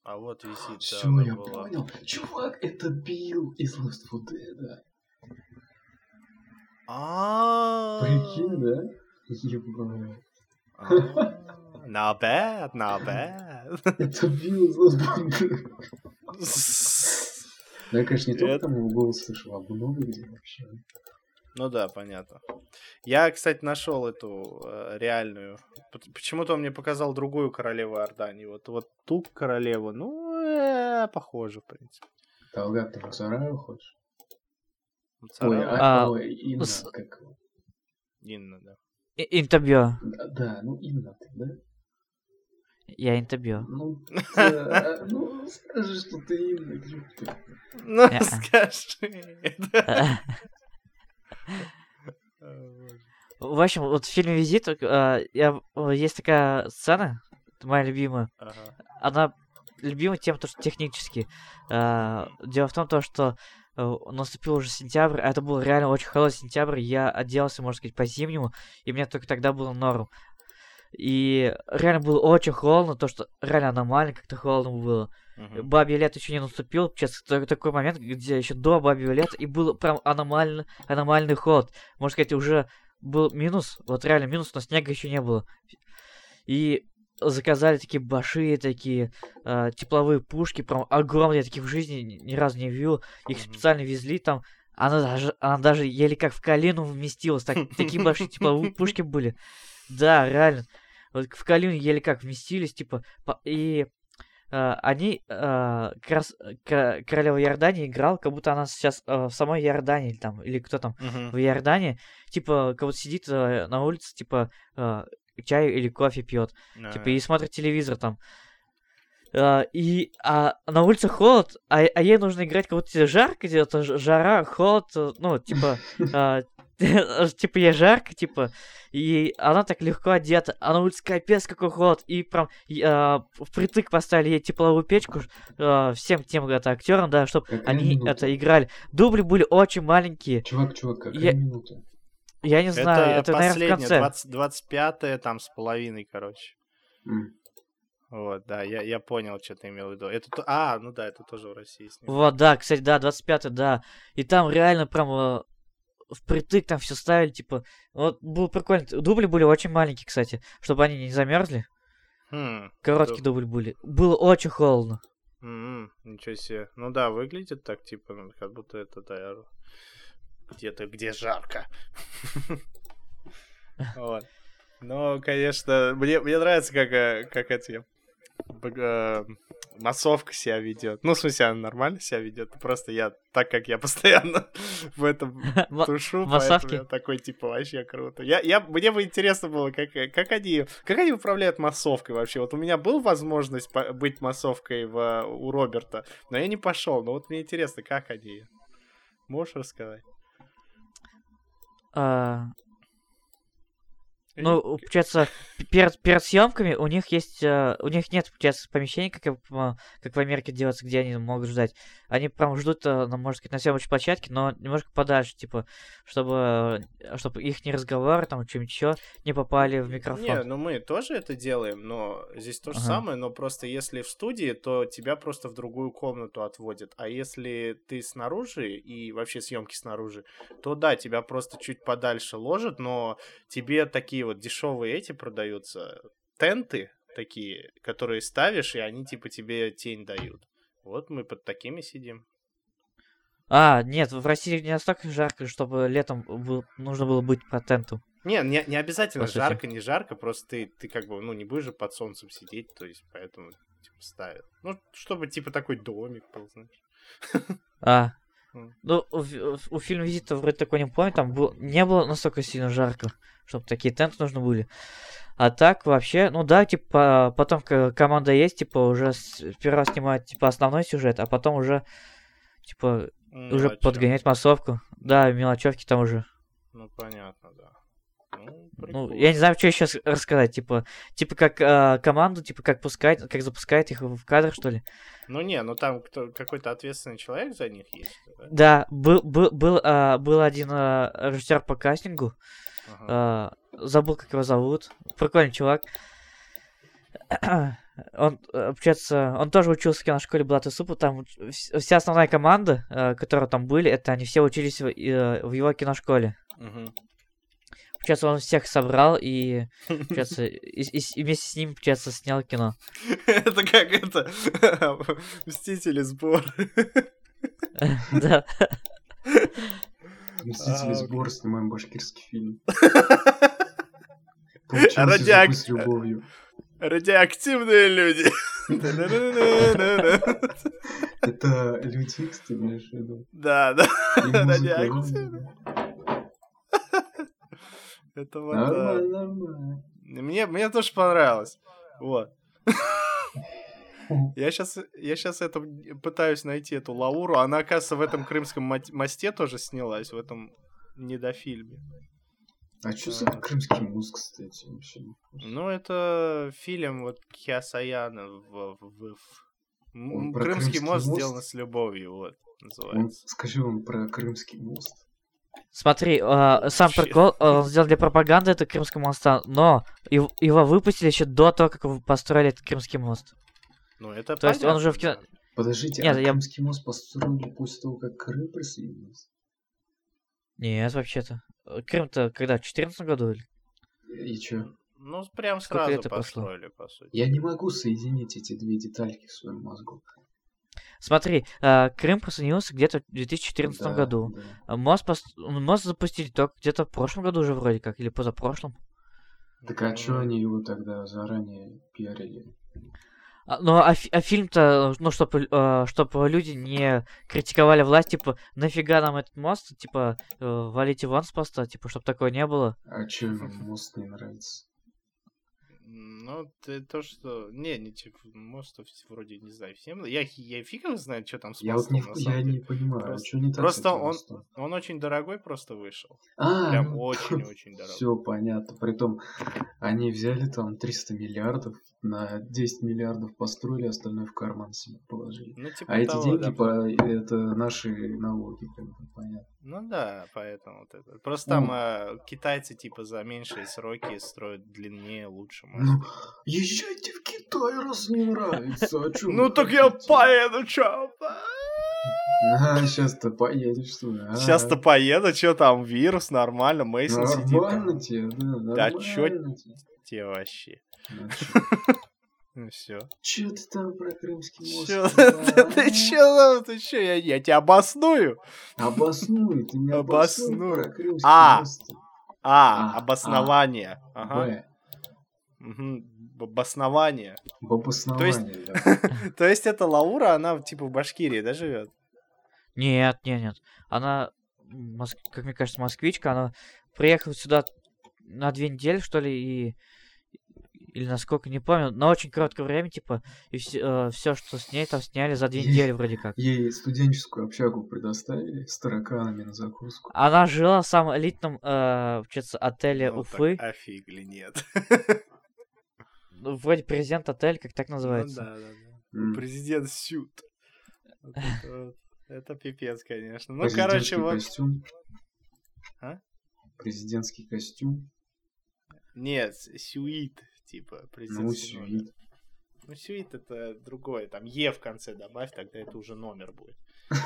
А вот висит, да, Все, я была. понял. Чувак, это Билл из Lost for Dead. А, Прикинь, да? Ебать. Not bad, not bad. Это Билл я, конечно, не только Это- там его голос слышал, а много где вообще. Ну да, понятно. Я, кстати, нашел эту э, реальную. Почему-то он мне показал другую королеву Иордании. Вот, вот ту королеву, ну, э, похоже, в принципе. Талгат, ты Мусараю хочешь? Ой, Царава, а, А, ой, Инна, с- как его? Инна, да. И- Интабьё. Да, Да, ну Инна ты, да? Я интабьё. Ну, да, ну, скажи, что ты чё ты. Ну, Неа. скажи. В общем, вот в фильме «Визит» э, я, э, есть такая сцена, моя любимая. Ага. Она любима тем, то, что технически. Э, Дело в том, то, что э, наступил уже сентябрь, а это был реально очень холодный сентябрь, я оделся, можно сказать, по-зимнему, и мне только тогда было норм. И реально было очень холодно, то, что реально аномально как-то холодно было. Мгм. Бабье лето еще не наступил, сейчас та- такой момент, где еще до бабьего лета, и был прям аномально, аномальный холод. Можно сказать, уже был минус, вот реально минус, но снега еще не было. И заказали такие большие такие э, тепловые пушки, прям огромные, я таких в жизни ни, разу не видел. Их специально везли там. Она даже, она даже еле как в калину вместилась. Так, такие большие тепловые пушки были. Да, реально. Вот в калину еле как вместились, типа, по- и э, они э, как раз э, ко- королева Иордании играл, как будто она сейчас э, в самой Иордании или там, или кто там Мгм. в Иордании, типа, как будто сидит э, на улице, типа, э, чай или кофе пьет, типа, Ага. и смотрит телевизор там. Э, и а на улице холод, а, а ей нужно играть как будто жарко, где-то ж- жара, холод, э, ну, типа, э, типа, ей жарко, типа, и она так легко одета, а на улице капец какой холод, и прям э, впритык поставили ей тепловую печку э, всем тем это, актерам, да, чтобы они минута? это играли. Дубли были очень маленькие, Чувак, чувак, какая Я- минута? я не знаю, это, наверное, в конце. 20 25 там с половиной, короче. М. Вот, да, я, я понял, что ты имел в виду. Это, то- а, ну да, это тоже в России снимали. Вот, да, кстати, да, 25 да. И там реально прям э, впритык там все ставили, типа, вот было прикольно. Дубли были очень маленькие, кстати, чтобы они не замерзли. Хм, Короткие дубли были. Было очень холодно. м, ничего себе. Ну да, выглядит так, типа, ну, как будто это, да, где-то, где жарко. Вот. Но, конечно, мне, мне нравится, как, э, как эти э, массовка себя ведет. Ну, в смысле, она нормально себя ведет. Просто я, так как я постоянно в этом тушу, поэтому я такой, типа, вообще круто. Я, я, мне бы интересно было, как, э, как, они, как они управляют массовкой вообще. Вот у меня была возможность быть массовкой в, у Роберта, но я не пошел. Но вот мне интересно, как они. Можешь рассказать? А, Ну, получается, п- перед, перед съемками у них есть, э, у них нет, получается, помещений, как, я понимаю, как в Америке делается, где они могут ждать. Они прям ждут, э, ну, можно сказать, на съемочной площадке, но немножко подальше, типа, чтобы, э, чтобы их не разговоры, там, чем еще не попали в микрофон. Не, ну мы тоже это делаем, но здесь то же Ага. самое, но просто если в студии, то тебя просто в другую комнату отводят. А если ты снаружи и вообще съемки снаружи, то да, тебя просто чуть подальше ложат, но тебе такие вот дешевые эти продаются тенты такие, которые ставишь, и они типа тебе тень дают. Вот мы под такими сидим. А, нет, в России не настолько жарко, чтобы летом был- нужно было быть по тенту. Не, не, не обязательно жарко, не жарко, просто ты, ты как бы, ну, не будешь же под солнцем сидеть, то есть поэтому типа ставят. Ну, чтобы типа такой домик был, знаешь. А, Ну, у, фильма «Визита» вроде такой не помню, там был, не было настолько сильно жарко, чтобы такие тенты нужны были. А так вообще, ну да, типа, потом команда есть, типа, уже сперва снимают, типа, основной сюжет, а потом уже, типа, уже Мелочевка. подгонять массовку. Да, мелочевки там уже. Ну, понятно, да. Ну, Ну, я не знаю, что еще рассказать, типа, типа, как а, команду, типа, как пускать, как запускает их в кадр, что ли. Ну, не, ну там кто, какой-то ответственный человек за них есть, да? Да, был, был, был, а, был один а, режиссер по кастингу, Ага. А, забыл, как его зовут. Прикольный чувак. Он, э, получается, он тоже учился в киношколе Блат и Супа. Там вс- вся основная команда, э, которые там были, это они все учились в, э, в его киношколе. Мгм. Получается, он всех собрал и, получается, и, и и вместе с ним, получается, снял кино. Это как это... Мстители сбор. Да. Мстители А, сбор, снимаем башкирский фильм. Получился Радиак- с любовью. Радиоактивные люди. Это люди Икс, ты имеешь в виду? Да, да. Радиоактивные. Это вот... Нормально, нормально. Мне, мне тоже понравилось. Вот. Я сейчас, я сейчас это пытаюсь найти эту Лауру. Она, оказывается, в этом крымском мосте тоже снялась, в этом недофильме. А что за крымский мост, кстати, вообще? Ну, это фильм вот Киасаяна в, в- в- Он Крымский Крымский мост мост? сделан с любовью, вот, Он, называется. скажи он про крымский мост. Смотри, а, сам Вообще. прикол, а, он сделан для пропаганды, это Крымский моста, но его, его выпустили еще до того, как вы построили этот Крымский мост. Ну, это То есть он уже в понятно, кино- Подождите, Нет, а я- крымский мост построили после того, как Крым присоединился? Нет, вообще-то. Крым-то когда, в 14 году или? И чё? Ну, прям Сколько сразу это прошло? построили, по сути. Я не могу соединить эти две детальки в своем мозгу. Смотри, а, Крым присоединился где-то в 2014 Да, году. да. А Мост, пос- мост запустили только где-то в прошлом году уже вроде как, или позапрошлом. Так а чё они его тогда заранее пиарили? А, Ну, а, а фильм-то, ну, чтобы чтобы люди не критиковали власть, типа, нафига нам этот мост, типа, э, валите вон с поста, типа, чтобы такого не было. А им мост не нравится? Ну, ты то, что... Не, не типа, может, вроде, не знаю, всем... Я, я фиг его знает, что там с Я вот не, я самом не деле. понимаю, а Просто- чё не так просто он- мостом? Он очень дорогой просто вышел. А, Прям ну, очень-очень дорогой. Все понятно. Притом, они взяли там 300 миллиардов, на 10 миллиардов построили, остальное в карман себе положили. Ну, типа А эти того, деньги, да. по, это наши налоги, как бы, понятно. Ну да, поэтому вот это. Просто Ну. там э, китайцы, типа, за меньшие сроки строят длиннее, лучше. Ну, может. езжайте в Китай, раз не нравится. А Ну так я поеду, чё? А, сейчас-то поедешь, что а? Сейчас-то поеду, чё там, вирус, нормально, Мейсон сидит. Нормально тебе, да, Да нормально чё тебе. Те вообще. Ну, Ну все. Чё ты там про Крымский мост? Чё? сказал, Ты а? чё там? Ты чё? Я я тебя обосную. Обоснуй, ты не обоснуй Обоснуй. про Крымский А, мост. А, А, обоснование. Ага. Б. Мгм, б- Обоснование. В обосновании, да. То есть эта Лаура, она типа в Башкирии, да, живет? Нет, нет, нет. Она, как мне кажется, москвичка, она приехала сюда на две недели, что ли, и или насколько, не помню, на очень короткое время, типа, и все, что с ней там сняли за две Е- недели вроде как. Ей студенческую общагу предоставили с тараканами на закуску. Она жила в самом элитном, э, получается, отеле Ну, так Уфы. офигли, нет. Ну, Вроде президент отель, как так Ну называется. да, да, да. М. Президент Сют. Вот это вот. Это пипец, конечно. Ну, короче, вот... костюм. А? Президентский костюм. Нет, сюит, типа, Ну, президентский номер. Ну, сюит это другое. Там Е в конце добавь, тогда это уже номер будет.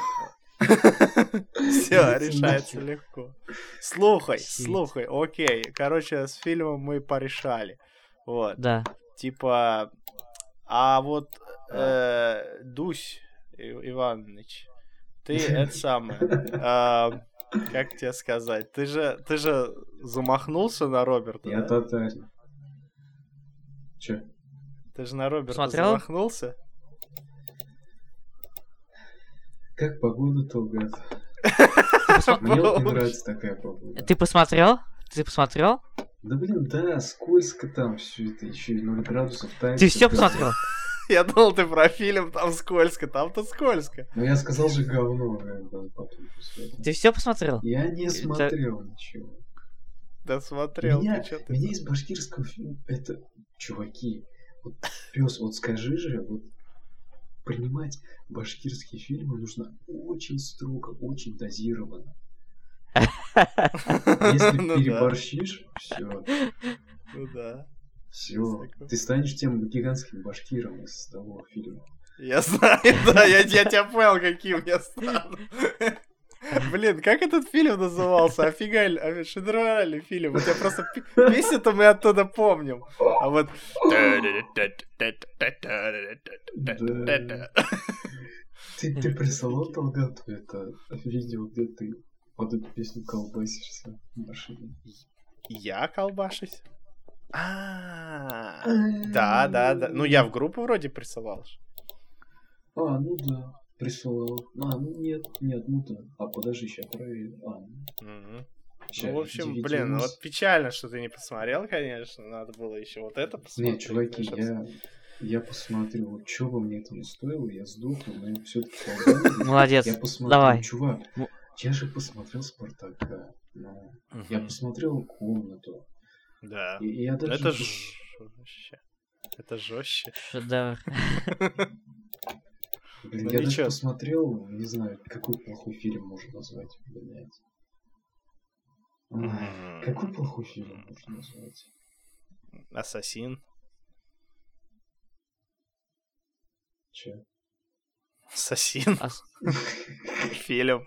Все, решается легко. Слухай, слухай, окей. Короче, с фильмом мы порешали. Вот. Да. Типа, а вот э, Дусь Иванович, ты это самое, а, как тебе сказать, ты же, ты же замахнулся на Роберта, Я да? Че? Ты же на Роберта Смотрел? замахнулся? Как погода, Толгат? посма- Мне вот не нравится такая погода. Ты посмотрел? Ты посмотрел? Да блин, да, скользко там все это, еще и 0 градусов тает. Ты все посмотрел? Я думал, ты про фильм, там скользко, там-то скользко. Ну я сказал же говно, когда потом посмотрел. Ты все посмотрел? Я не смотрел ничего. Да смотрел, меня, ты ты? меня из башкирского фильма, это, чуваки, вот, пес, вот скажи же, вот, принимать башкирские фильмы нужно очень строго, очень дозированно. Если Ну переборщишь, все, ну да. все, ты станешь тем гигантским башкиром из того фильма. Я знаю, да, я, я тебя понял, каким я стану. Блин, как этот фильм назывался? Офига, а, шедевральный фильм. Вот я просто песню-то мы оттуда помним. А вот... Ты, ты присылал Талгату это видео, где ты под эту песню колбасишься в машине? Я колбашусь? А, да, да, да. Ну, я в группу вроде присылал. А, ну да, присылал. А, ну нет, нет, ну да. А подожди, сейчас проверю. А, ну, ща, Ну, в общем, DVD блин, ну у вот печально, что ты не посмотрел, конечно. Надо было еще вот это посмотреть. Не, чуваки, я, я посмотрю, вот что бы мне это не стоило, я сдохну, но все-таки Молодец. Я посмотрю, Давай. чувак, Ну. я же посмотрел Спартака. ну, Мгм. Я посмотрел комнату. Да. И, и я даже... Это жестче. Это жестче. Шедевр. Блин, Ну, я даже посмотрел, не знаю, какой плохой фильм можно назвать, блядь. Ай, Какой плохой фильм можно назвать? Ассасин. Че? Ассасин. Ас- Фильм.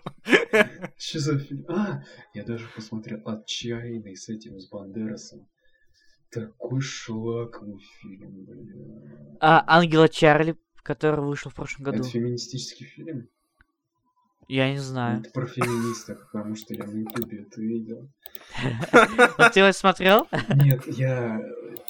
Что за фильм? А, я даже посмотрел «Отчаянный» с этим, с Бандерасом. Такой шлаковый фильм, блин. А Ангела Чарли, который вышел в прошлом Это году? феминистический фильм? Я не знаю. Это про феминисток, потому что я на ютубе это видел. Ты его смотрел? Нет, я,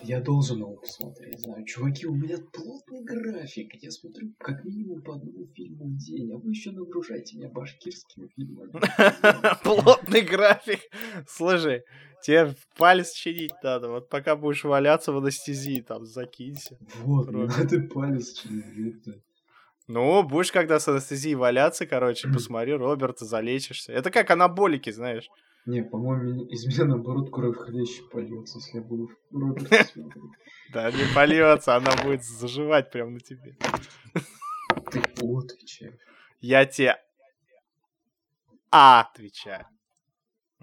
я должен его посмотреть, знаю. Чуваки, у меня плотный график. Я смотрю как минимум по одному фильму в день, а вы еще нагружаете меня башкирскими фильмами. Плотный график. Слушай, тебе палец чинить надо. Вот пока будешь валяться в анестезии, там, закинься. Вот, Кровь. надо палец это. Ну, будешь когда с анестезией валяться, короче, посмотри Роберта, залечишься. Это как анаболики, знаешь. Не, по-моему, из меня наоборот кровь хлеще польется, если я буду Роберта. Да, не польется, она будет заживать прямо на тебе. Ты отвечай. Я тебе отвечаю.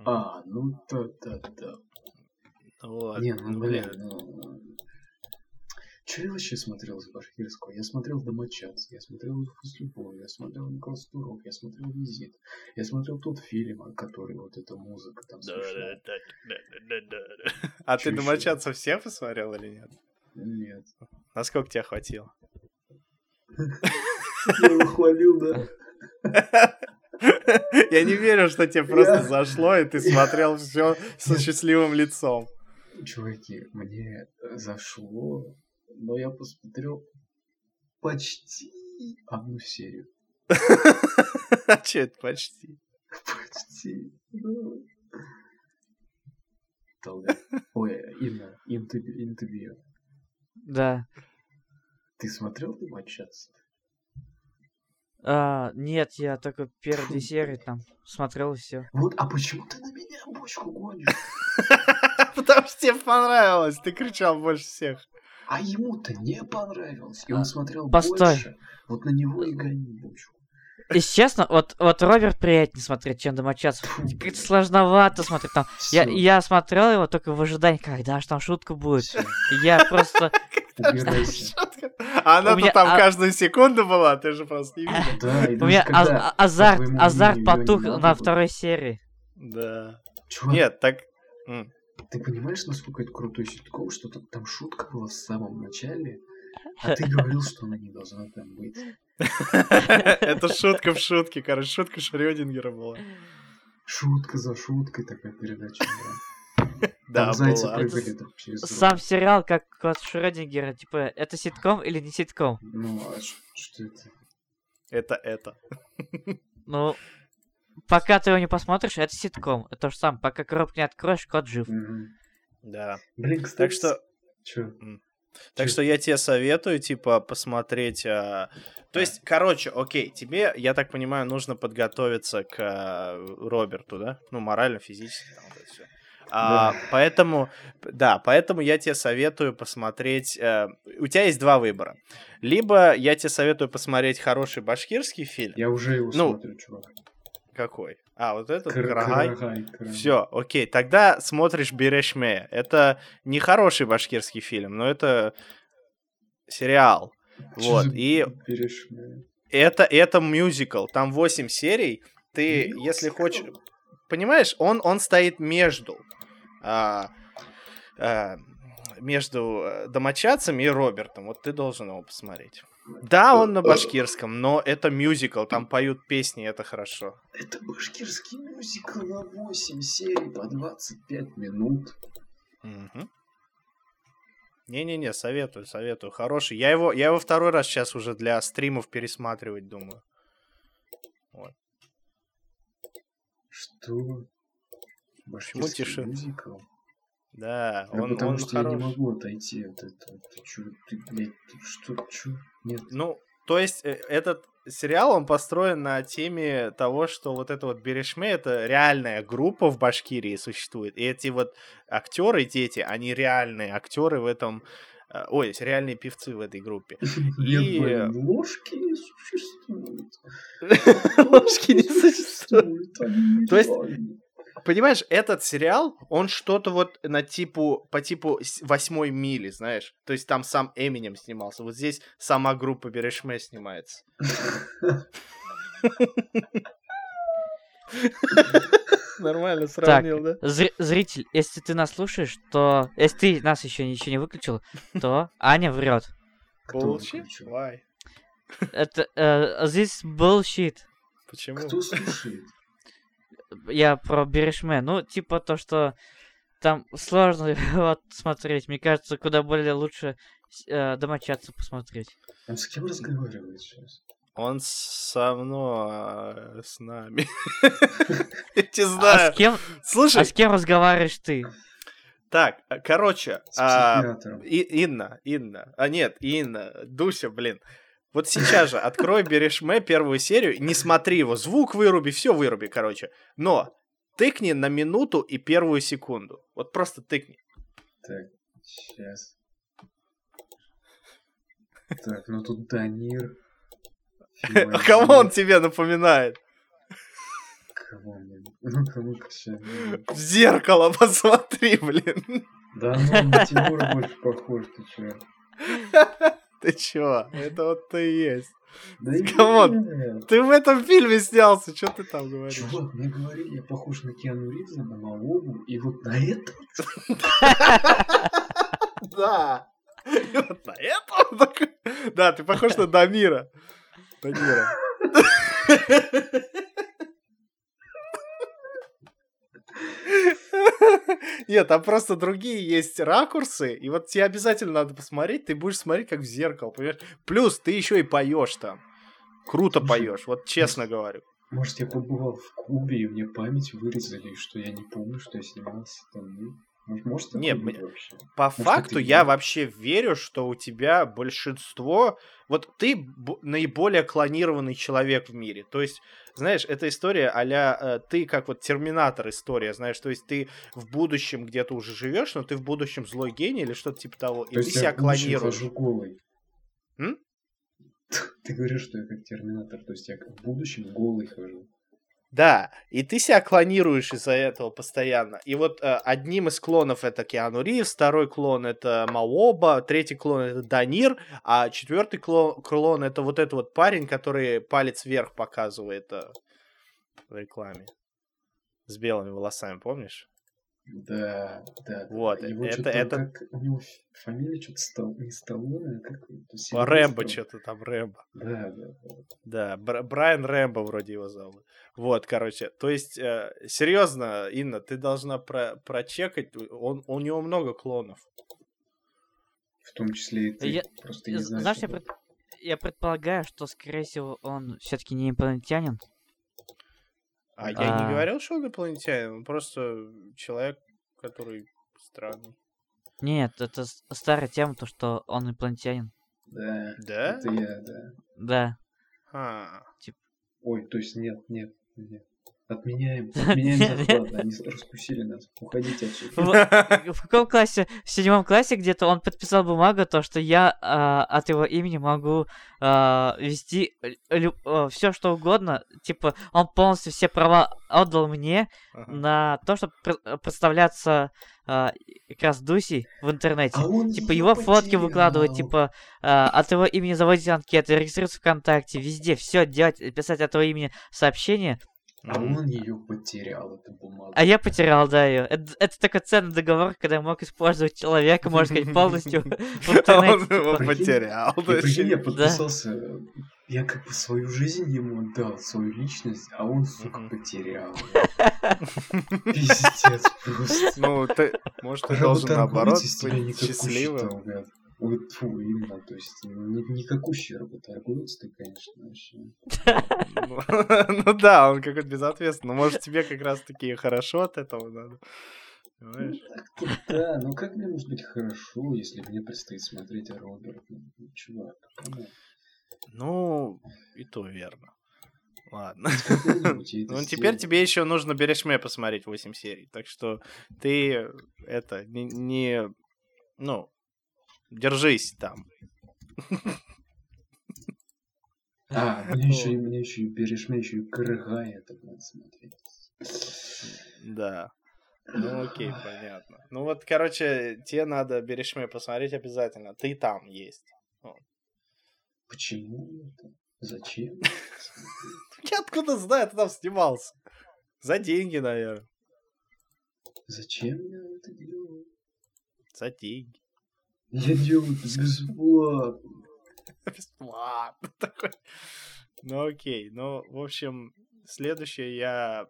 А, ну да-да-да. Вот. Не, ну ну, блин, ну... Че я вообще смотрел из башкирского? Я смотрел «Домочадцы», я смотрел «С любовью», я смотрел «Николас Турок», я смотрел «Визит», я смотрел тот фильм, о который вот эта музыка там смешная. А ты домочадцев все посмотрел или нет? Нет. Насколько тебя хватило? Я его хвалил, да? Я не верю, что тебе просто зашло, и ты смотрел все со счастливым лицом. Чуваки, мне зашло, но я посмотрел почти одну серию. А че это почти? Почти. ну. Ой, Инна, интервью. интервью. Да. Ты смотрел «Домочадцев»? А, нет, я только первые две серии там смотрел и все. Вот, а почему ты на меня бочку гонишь? Потому что тебе понравилось, ты кричал больше всех. А ему-то не понравилось. И он А, смотрел постой. больше. Вот на него и гони бочку. Если честно, вот, вот Роберт приятнее смотреть, чем Домочадцев. Как-то сложновато смотреть там. Я, я смотрел его только в ожидании, когда же там шутка будет. Я просто... А она-то там а- каждую секунду была, ты же просто не видел. Да, и У даже меня азарт, потух на второй серии. Да. Нет, так... Ты понимаешь, насколько это крутой ситком, что там шутка была в самом начале, а ты говорил, что она не должна там быть. Это шутка в шутке, короче, шутка Шрёдингера была. Шутка за шуткой такая передача. Да, зайцы прыгали там через. Сам сериал, как кот Шрёдингера, типа, это ситком или не ситком? Ну, а что это? Это это. Ну, пока ты его не посмотришь, это ситком. Это то же самое. Пока коробку не откроешь, кот жив. Да. Блин, кстати... Так что, Чё? Так что я тебе советую, типа, посмотреть. а, То есть, короче, окей, тебе, я так понимаю, нужно подготовиться к а, Роберту, да? Ну, морально, физически, там вот это всё. А, Поэтому, да, поэтому я тебе советую посмотреть. э, у тебя есть два выбора. Либо я тебе советую посмотреть хороший башкирский фильм. Я уже его Ну, смотрю, чувак. Какой? А, вот этот Кар- Карагай. Карагай, Карагай. Все, окей. Тогда смотришь Берешме. Это не хороший башкирский фильм, но это сериал. Чё Вот. И берешь меня? это, это мюзикл. Там 8 серий. Ты, если Мюзикл? хочешь... Понимаешь, он, он стоит между... а, а, между э, домочадцами и Робертом. Вот ты должен его посмотреть. Да, он на башкирском, но это мюзикл, там поют песни, это хорошо. Это башкирский мюзикл на 8 серий по 25 минут. Мгм. Не-не-не, советую, советую. Хороший. Я его, я его второй раз сейчас уже для стримов пересматривать думаю. Что? Башкирский тиши? мюзикл? Да, Да он, потому он что я хорош. не могу отойти от этого. Ты чё, ты, блядь, ты что, чё? Нет. Ну, то есть э, этот сериал, он построен на теме того, что вот это вот Берешме, это реальная группа в Башкирии существует. И эти вот актеры, дети, они реальные актеры в этом... э, Ой, реальные певцы в этой группе. И- ложки не существует. Ложки не существует. они То есть-. Понимаешь, этот сериал, он что-то вот на типу, по типу восьмой мили, знаешь? То есть там сам Эминем снимался. Вот здесь сама группа Берешме снимается. Нормально сравнил, Зри- зритель, если ты нас слушаешь, то... Если ты нас еще ничего не выключил, то Аня врет. Bullshit? Why? Это... э, this bullshit. Почему? Кто слушает? Я про Берешме. Ну, типа то, что там сложно вот смотреть. Мне кажется, куда более лучше э, домочадцу посмотреть. Он с кем разговаривает сейчас? Он со мной, а, с нами. Я не А знаю. с кем, Слушай, а с кем разговариваешь ты? так, э, короче, а. И- Инна, Инна. А нет, Инна, Дуся, блин. Вот сейчас же открой Берешме первую серию, не смотри его, звук выруби, все выруби, короче. Но тыкни на минуту и первую секунду. Вот просто тыкни. Так, сейчас. Так, ну тут Данир. А кого он тебе напоминает? Кого мне? Ну-ка, сейчас. В зеркало посмотри, блин. Да ну, на Тимура больше похож, ты чё? Ты чё? Это вот ты и есть. Да come on. Ты в этом фильме снялся, что ты там говоришь? Чувак, мне говорили, я похож на Киану Ривза, на Малобу, и вот на это Да. И вот на это Да, ты похож на Дамира. Дамира. Нет, там просто другие есть ракурсы, и вот тебе обязательно надо посмотреть, ты будешь смотреть как в зеркало, понимаешь? Плюс ты еще и поешь там. Круто поешь, вот честно говорю. Может, я побывал в Кубе, и мне память вырезали, что я не помню, что я снимался там. Может, может такое Не, быть мне- вообще? По Может, факту я я? вообще верю, что у тебя большинство... Вот ты б- наиболее клонированный человек в мире. То есть, знаешь, эта история а ты как вот Терминатор история, знаешь, то есть ты в будущем где-то уже живешь, но ты в будущем злой гений или что-то типа того, и То ты есть я себя клонируешь. голый. М? Ты говоришь, что я как терминатор, то есть я в будущем голый хожу. Да, и ты себя клонируешь из-за этого постоянно. И вот э, одним из клонов это Киану Ривз, второй клон это Маоба, третий клон это Данир, а четвертый клон, клон это вот этот вот парень, который палец вверх показывает э, в рекламе. С белыми волосами, помнишь? Да, да. да. Вот, Его это- это- Как, у него фамилия что-то стал, не Сталлоне, а как... это, Рэмбо Сильвестр. что-то там, Рэмбо. Да, да, да. Да, Бр- Брайан Рэмбо вроде его зовут. Вот, короче, то есть, э, серьезно, Инна, ты должна про прочекать, он, у него много клонов. В том числе и ты. Я- Просто не знаешь. Знаешь, я, пред- я предполагаю, что, скорее всего, он все-таки не инопланетянин. А я не А. говорил, что он инопланетянин, он просто человек, который странный. Нет, это старая тема, то, что он инопланетянин. Да. Да? Это я, да. Да. А, Ой, то есть нет, нет, нет. Отменяем, отменяем захват, они раскусили нас. Уходите отсюда. В, в каком классе? В седьмом классе где-то он подписал бумагу, то, что я а, от его имени могу а, вести все, что угодно. Типа, он полностью все права отдал мне ага. на то, чтобы представляться а, как раз Дусей в интернете. А он Типа его фотки выкладывать, потерял. типа а, от его имени заводить анкеты, регистрироваться ВКонтакте, везде, все делать, писать от его имени сообщения. А он ее потерял, эту бумагу. А я потерял, да, ее. Это, это такой ценный договор, когда я мог использовать человека, можно сказать, полностью Он его типа. потерял. Прикинь, я подписался, я как бы свою жизнь ему отдал, свою личность, а он, сука, потерял. Пиздец просто. Ну, ты, может, ты должен наоборот быть счастливым. Ой, фу, именно, то есть, ни- никакущий работорговец ты, конечно, вообще. Ну, ну да, он какой-то безответственный. Ну, может, тебе как раз-таки хорошо от этого надо. Ну, Понимаешь? да, ну как мне может быть хорошо, если мне предстоит смотреть Роберт? Ну, чувак, come on. Ну, и то верно. Ладно. Ну, теперь тебе еще нужно Берешме посмотреть 8 серий. Так что ты это не, не ну, держись там. А, мне еще, и мне еще и и Крыгай это надо смотреть. Да. Ну, окей, понятно. Ну вот, короче, тебе надо Берешме посмотреть обязательно. Ты там есть. Почему это? Зачем? Я откуда знаю, ты там снимался. За деньги, наверное. Зачем я это делаю? За деньги. Я делаю это бесплатно. Бесплатно такой. Ну окей, ну, в общем, следующее я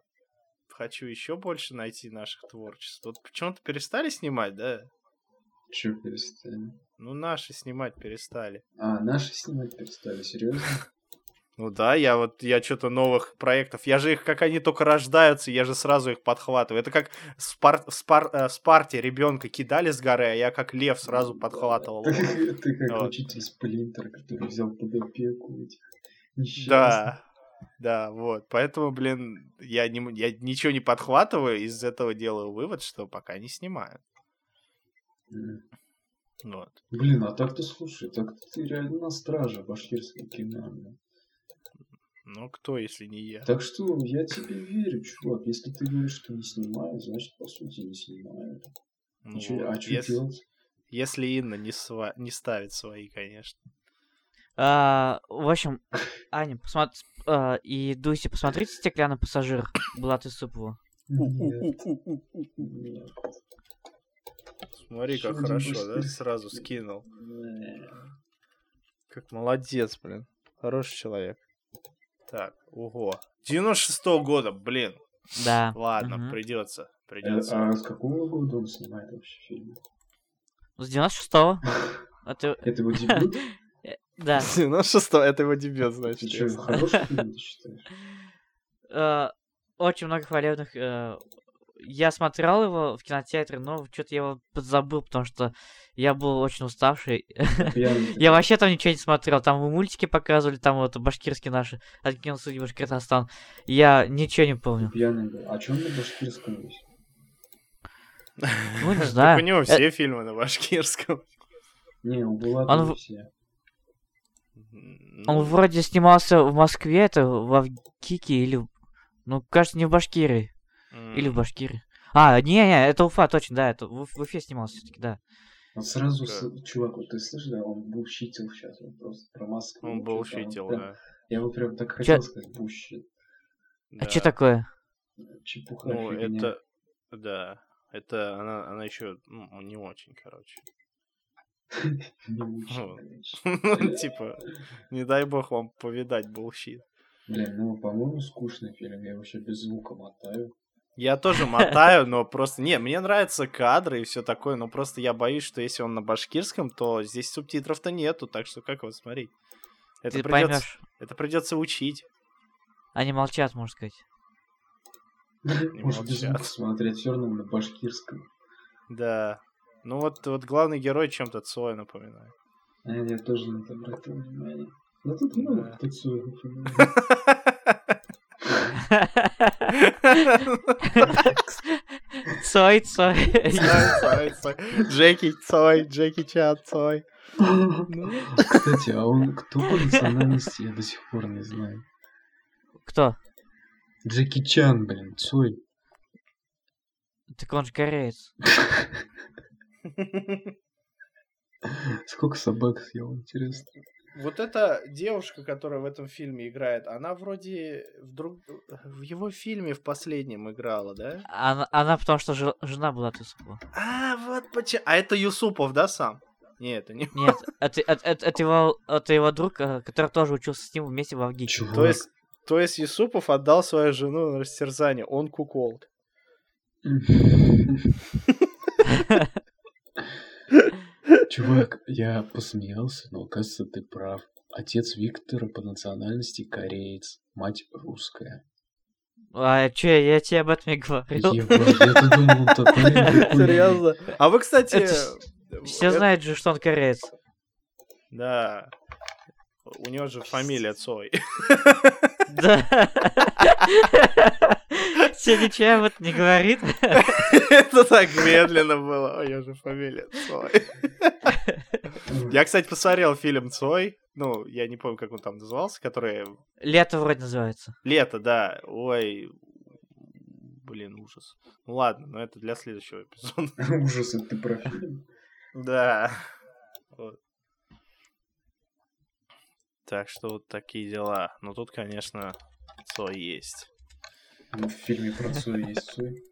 хочу еще больше найти наших творчеств. Вот почему-то перестали снимать, да? Че перестали? Ну, наши снимать перестали. А, наши снимать перестали, серьезно? Ну да, я вот, я что-то новых проектов, я же их, как они только рождаются, я же сразу их подхватываю. Это как в, Спар- в Спар- э, Спарте ребенка кидали с горы, а я как лев сразу подхватывал. Ты, как учитель Сплинтер, который взял под опеку этих. Да, да, вот. Поэтому, блин, я, не, я ничего не подхватываю, из этого делаю вывод, что пока не снимают. М. Вот. Блин, а так-то слушай, так-то ты реально на страже башкирского кино. Ну, кто, если не я? Так что я тебе верю, чувак. Если ты говоришь, что не снимают, значит, по сути, не снимают. Ну, И чё- вот, а что ес- делать? Если Инна не, сва- не ставит свои, конечно. А, в общем, Аня, посмотри, а, и Дуси, посмотрите «Стеклянный пассажир» Булат Исупова. Нет, нет. Смотри, как хорошо, да? Сразу скинул. Как молодец, блин. Хороший человек. Так, ого. 96-го года, блин. Да. Ладно, Мгм. придется. Э, Придется. А с какого года он снимает вообще фильмы? С 96-го. Это, Это его дебют? да. 96-го, это его дебют, Ты значит. что, ясно. хороший фильм ты считаешь? Э, очень много хвалебных. Я смотрел его в кинотеатре, но что-то я его подзабыл, потому что я был очень уставший. Я вообще там ничего не смотрел. Там мультики показывали, там вот башкирские наши. Откинул судьи Башкортостан. Я ничего не помню. Пьяный был. А чё он на башкирском есть? Ну, не знаю. у него Э, все фильмы на башкирском. Не, у Булата Он не в- все. Он Ну, вроде снимался в Москве, это во ВГИКе или... Ну, кажется, не в Башкирии. Или в Башкирии. А, не-не, это Уфа, точно, да, это в, в Уфе снимался все-таки, да. Он сразу, Да. с- чувак, вот ты слышишь, да, он bullshit ил сейчас, он просто про Москву. Он bullshit ил, прям- да. Я бы прям так хотел сказать, bullshit. А Да. что такое? Чепуха, Ну, фигня. это... Да. Это она, она еще ну, не очень, короче. Не очень, конечно. Ну, Типа, не дай бог вам повидать bullshit. Блин, ну, по-моему, скучный фильм, я вообще без звука мотаю. Я тоже мотаю, но просто... Не, мне нравятся кадры и все такое, но просто я боюсь, что если он на башкирском, то здесь субтитров-то нету, так что как его смотреть? Это Ты придется, поймешь. это придется учить. Они молчат, можно сказать. Может, без молчат. смотреть, все равно на башкирском. Да. Ну вот, вот главный герой чем-то Цой напоминает. А я тоже на это обратил внимание. Но тут много Да. кто Цоя напоминает. Цой, цой. Цой, Цой, Цой. Джеки Цой, Джеки Чан Цой. Кстати, а он кто по национальности, я до сих пор не знаю. Кто? Джеки Чан, блин, Цой. Так он же кореец. Сколько собак съел, интересно. Вот эта девушка, которая в этом фильме играет, она вроде в, друг... в его фильме в последнем играла, да? Она, она потому что жена была от Юсупова. А, вот почему. А это Юсупов, да, сам? Нет, это не... Нет, это, это, это, это его, это его друг, э, который тоже учился с ним вместе в Авгике. Чувак, То есть, то есть Юсупов отдал свою жену на растерзание. Он куколд. Чувак, я посмеялся, но оказывается ты прав. Отец Виктора по национальности кореец, мать русская. А че, я тебе об этом и говорил. Ебать, я-то думал, такой. Серьезно? А вы, кстати... Это Все это- знают же, что он кореец. Да. У него же фамилия Цой. Да. Тебе ничего об этом не говорит? Это так медленно было. У него же фамилия Цой. Я, кстати, посмотрел фильм Цой. Ну, я не помню, как он там назывался, который... Лето вроде называется. Лето, да. Ой, блин, ужас. Ну ладно, но это для следующего эпизода. Ужас, это ты про фильм? Да. Так что вот такие дела. Но тут, конечно, Цой есть. В фильме про Цоя есть Цой.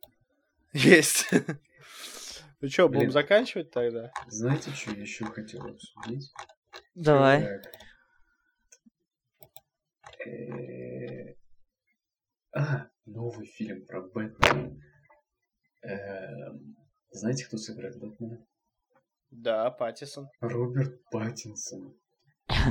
Есть. Ну что, будем Блин. заканчивать тогда? Знаете, что я еще хотел обсудить? Давай. Э, А, новый фильм про Бэтмена. Эм, Знаете, кто сыграет Бэтмена? Да, Паттисон. Роберт Паттинсон.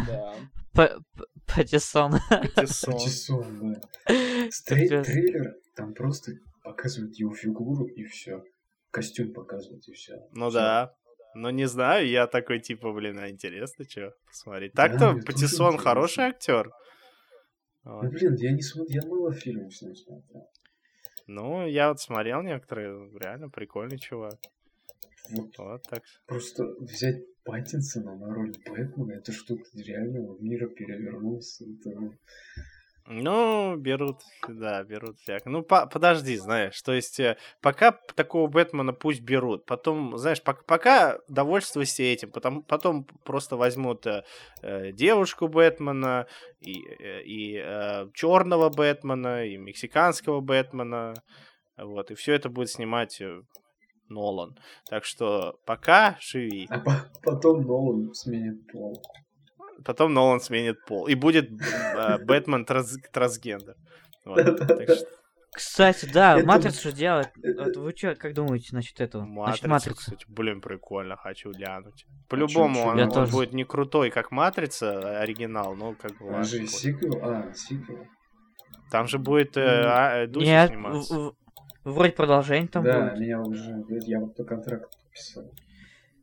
Да. П- П- Паттисон. Паттисон. Паттинсон, да. Трейлер, там просто показывают его фигуру и все. Костюм показывают и все. Ну да. Ну не знаю, я такой типа, блин, а интересно, что посмотреть. Да, Так-то интересно. хороший актер. Ну, блин, я не смотрел, я мало фильмов с ним смотрел. Ну, я вот смотрел некоторые, реально прикольный чувак. Вот Вот так. Просто взять Паттинсона на роль Бэтмена, это что-то реального мира перевернулся. Это, ну, Ну, берут, да, берут всяко. Ну, по- подожди, знаешь, то есть э, пока такого Бэтмена пусть берут, потом, знаешь, пок- пока довольствуйся этим, потом, потом просто возьмут э, э, девушку Бэтмена, и, э, и черного Бэтмена, и мексиканского Бэтмена, вот, и все это будет снимать э, Нолан. Так что пока живи. А по- потом Нолан сменит пол. Потом Нолан сменит пол. И будет э, Бэтмен транс- трансгендер. Кстати, да, Матрицу же делают. Вот вы что, как думаете насчет этого? Матрицы. кстати, блин, прикольно, хочу глянуть. По-любому он, он будет не крутой, как Матрица, оригинал, но как бы А ладно, же сиквел? А, сиквел. Там же будет э, а, э, Дуся Нет, сниматься. Вроде продолжение там да, будет. меня уже... Я вот по контракту подписал.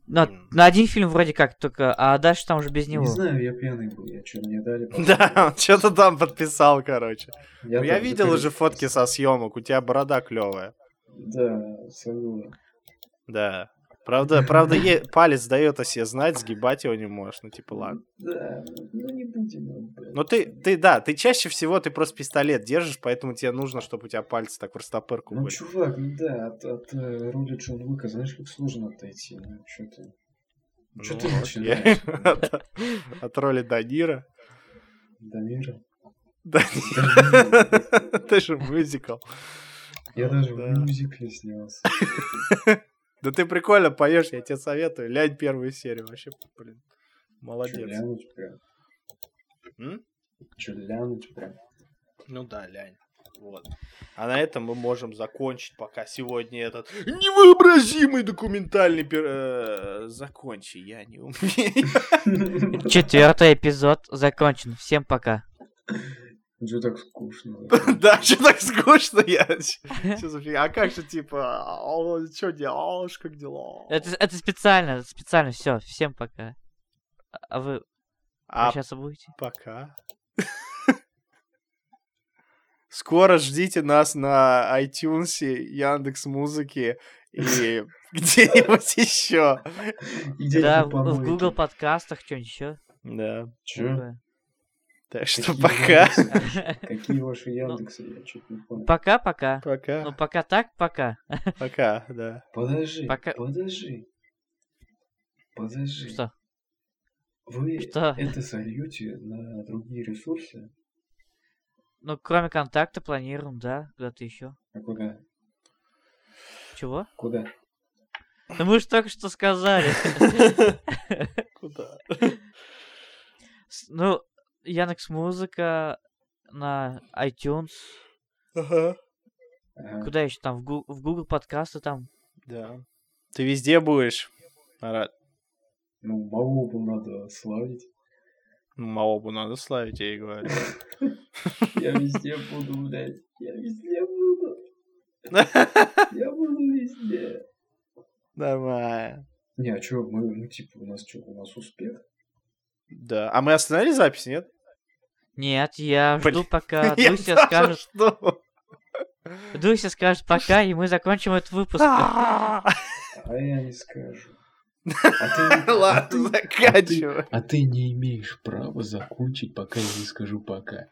На, на один фильм вроде как только, а дальше там уже без него. Не знаю, я пьяный был, я что, мне дали? Да, он что-то там подписал, короче. Я, Я видел уже фотки со съемок, у тебя борода клевая. Да, согласен. Да. Правда, правда, е- палец дает о себе знать, сгибать его не можешь. Ну, типа, ладно. Да, ну не будем. ну. Ну ты, ты, да, ты чаще всего ты просто пистолет держишь, поэтому тебе нужно, чтобы у тебя пальцы так в растопырку Ну, были. чувак, ну да, от, от роли Джон Уика, знаешь, как сложно отойти, ну, что ты... Ну, Что ты начинаешь? От- От роли Данира. Дамира? Да. Дамира. Ты же мюзикл. Я даже Да. в мюзикле снялся. Да ты прикольно поешь, я тебе советую. Лянь первую серию, вообще, блин. Молодец. лянуть прям? М? Прям? Ну да, лянь. Вот. А на этом мы можем закончить пока сегодня этот невообразимый документальный пер... э, Закончи, я не умею. Четвертый эпизод закончен. Всем пока. Что так скучно? Да, что так скучно я? Чё за фигня? А как же, типа, что делаешь, как дела? Это, это специально, это специально. Все, всем пока. А- А вы А сейчас будете? пока. Скоро ждите нас на iTunes, Яндекс Музыки и где-нибудь еще. Да, в, в Google подкастах что-нибудь еще. Да. Че? Так что Какие пока. Какие ваши Яндексы? Я что-то не понял. Пока-пока. Ну, Пока. пока так, пока. Пока, да. Подожди, Пока- подожди. Подожди. Что? Вы Что? это сольете на другие ресурсы? Ну, кроме контакта планируем, да, куда-то еще. А куда? Чего? Куда? Ну мы же только что сказали. Куда? Ну, Яндекс Музыка на iTunes. Ага. Куда еще там? В Google подкасты там. Да. Ты везде будешь, Марат. Ну, Малобу надо славить. Маобу надо славить, я и говорю. Я везде буду, блядь. Я везде буду. Я буду везде. Нормально. Не, а чё, мы, ну, типа, у нас что, у нас успех? Да. А мы остановили запись, нет? Нет, я Блин. жду, пока Я Дуся скажет. жду. Дуся скажет пока, и мы закончим этот выпуск. А, А я не скажу. А ты, а Ладно, ты- заканчивай. а ты не имеешь права закончить, пока я не скажу пока.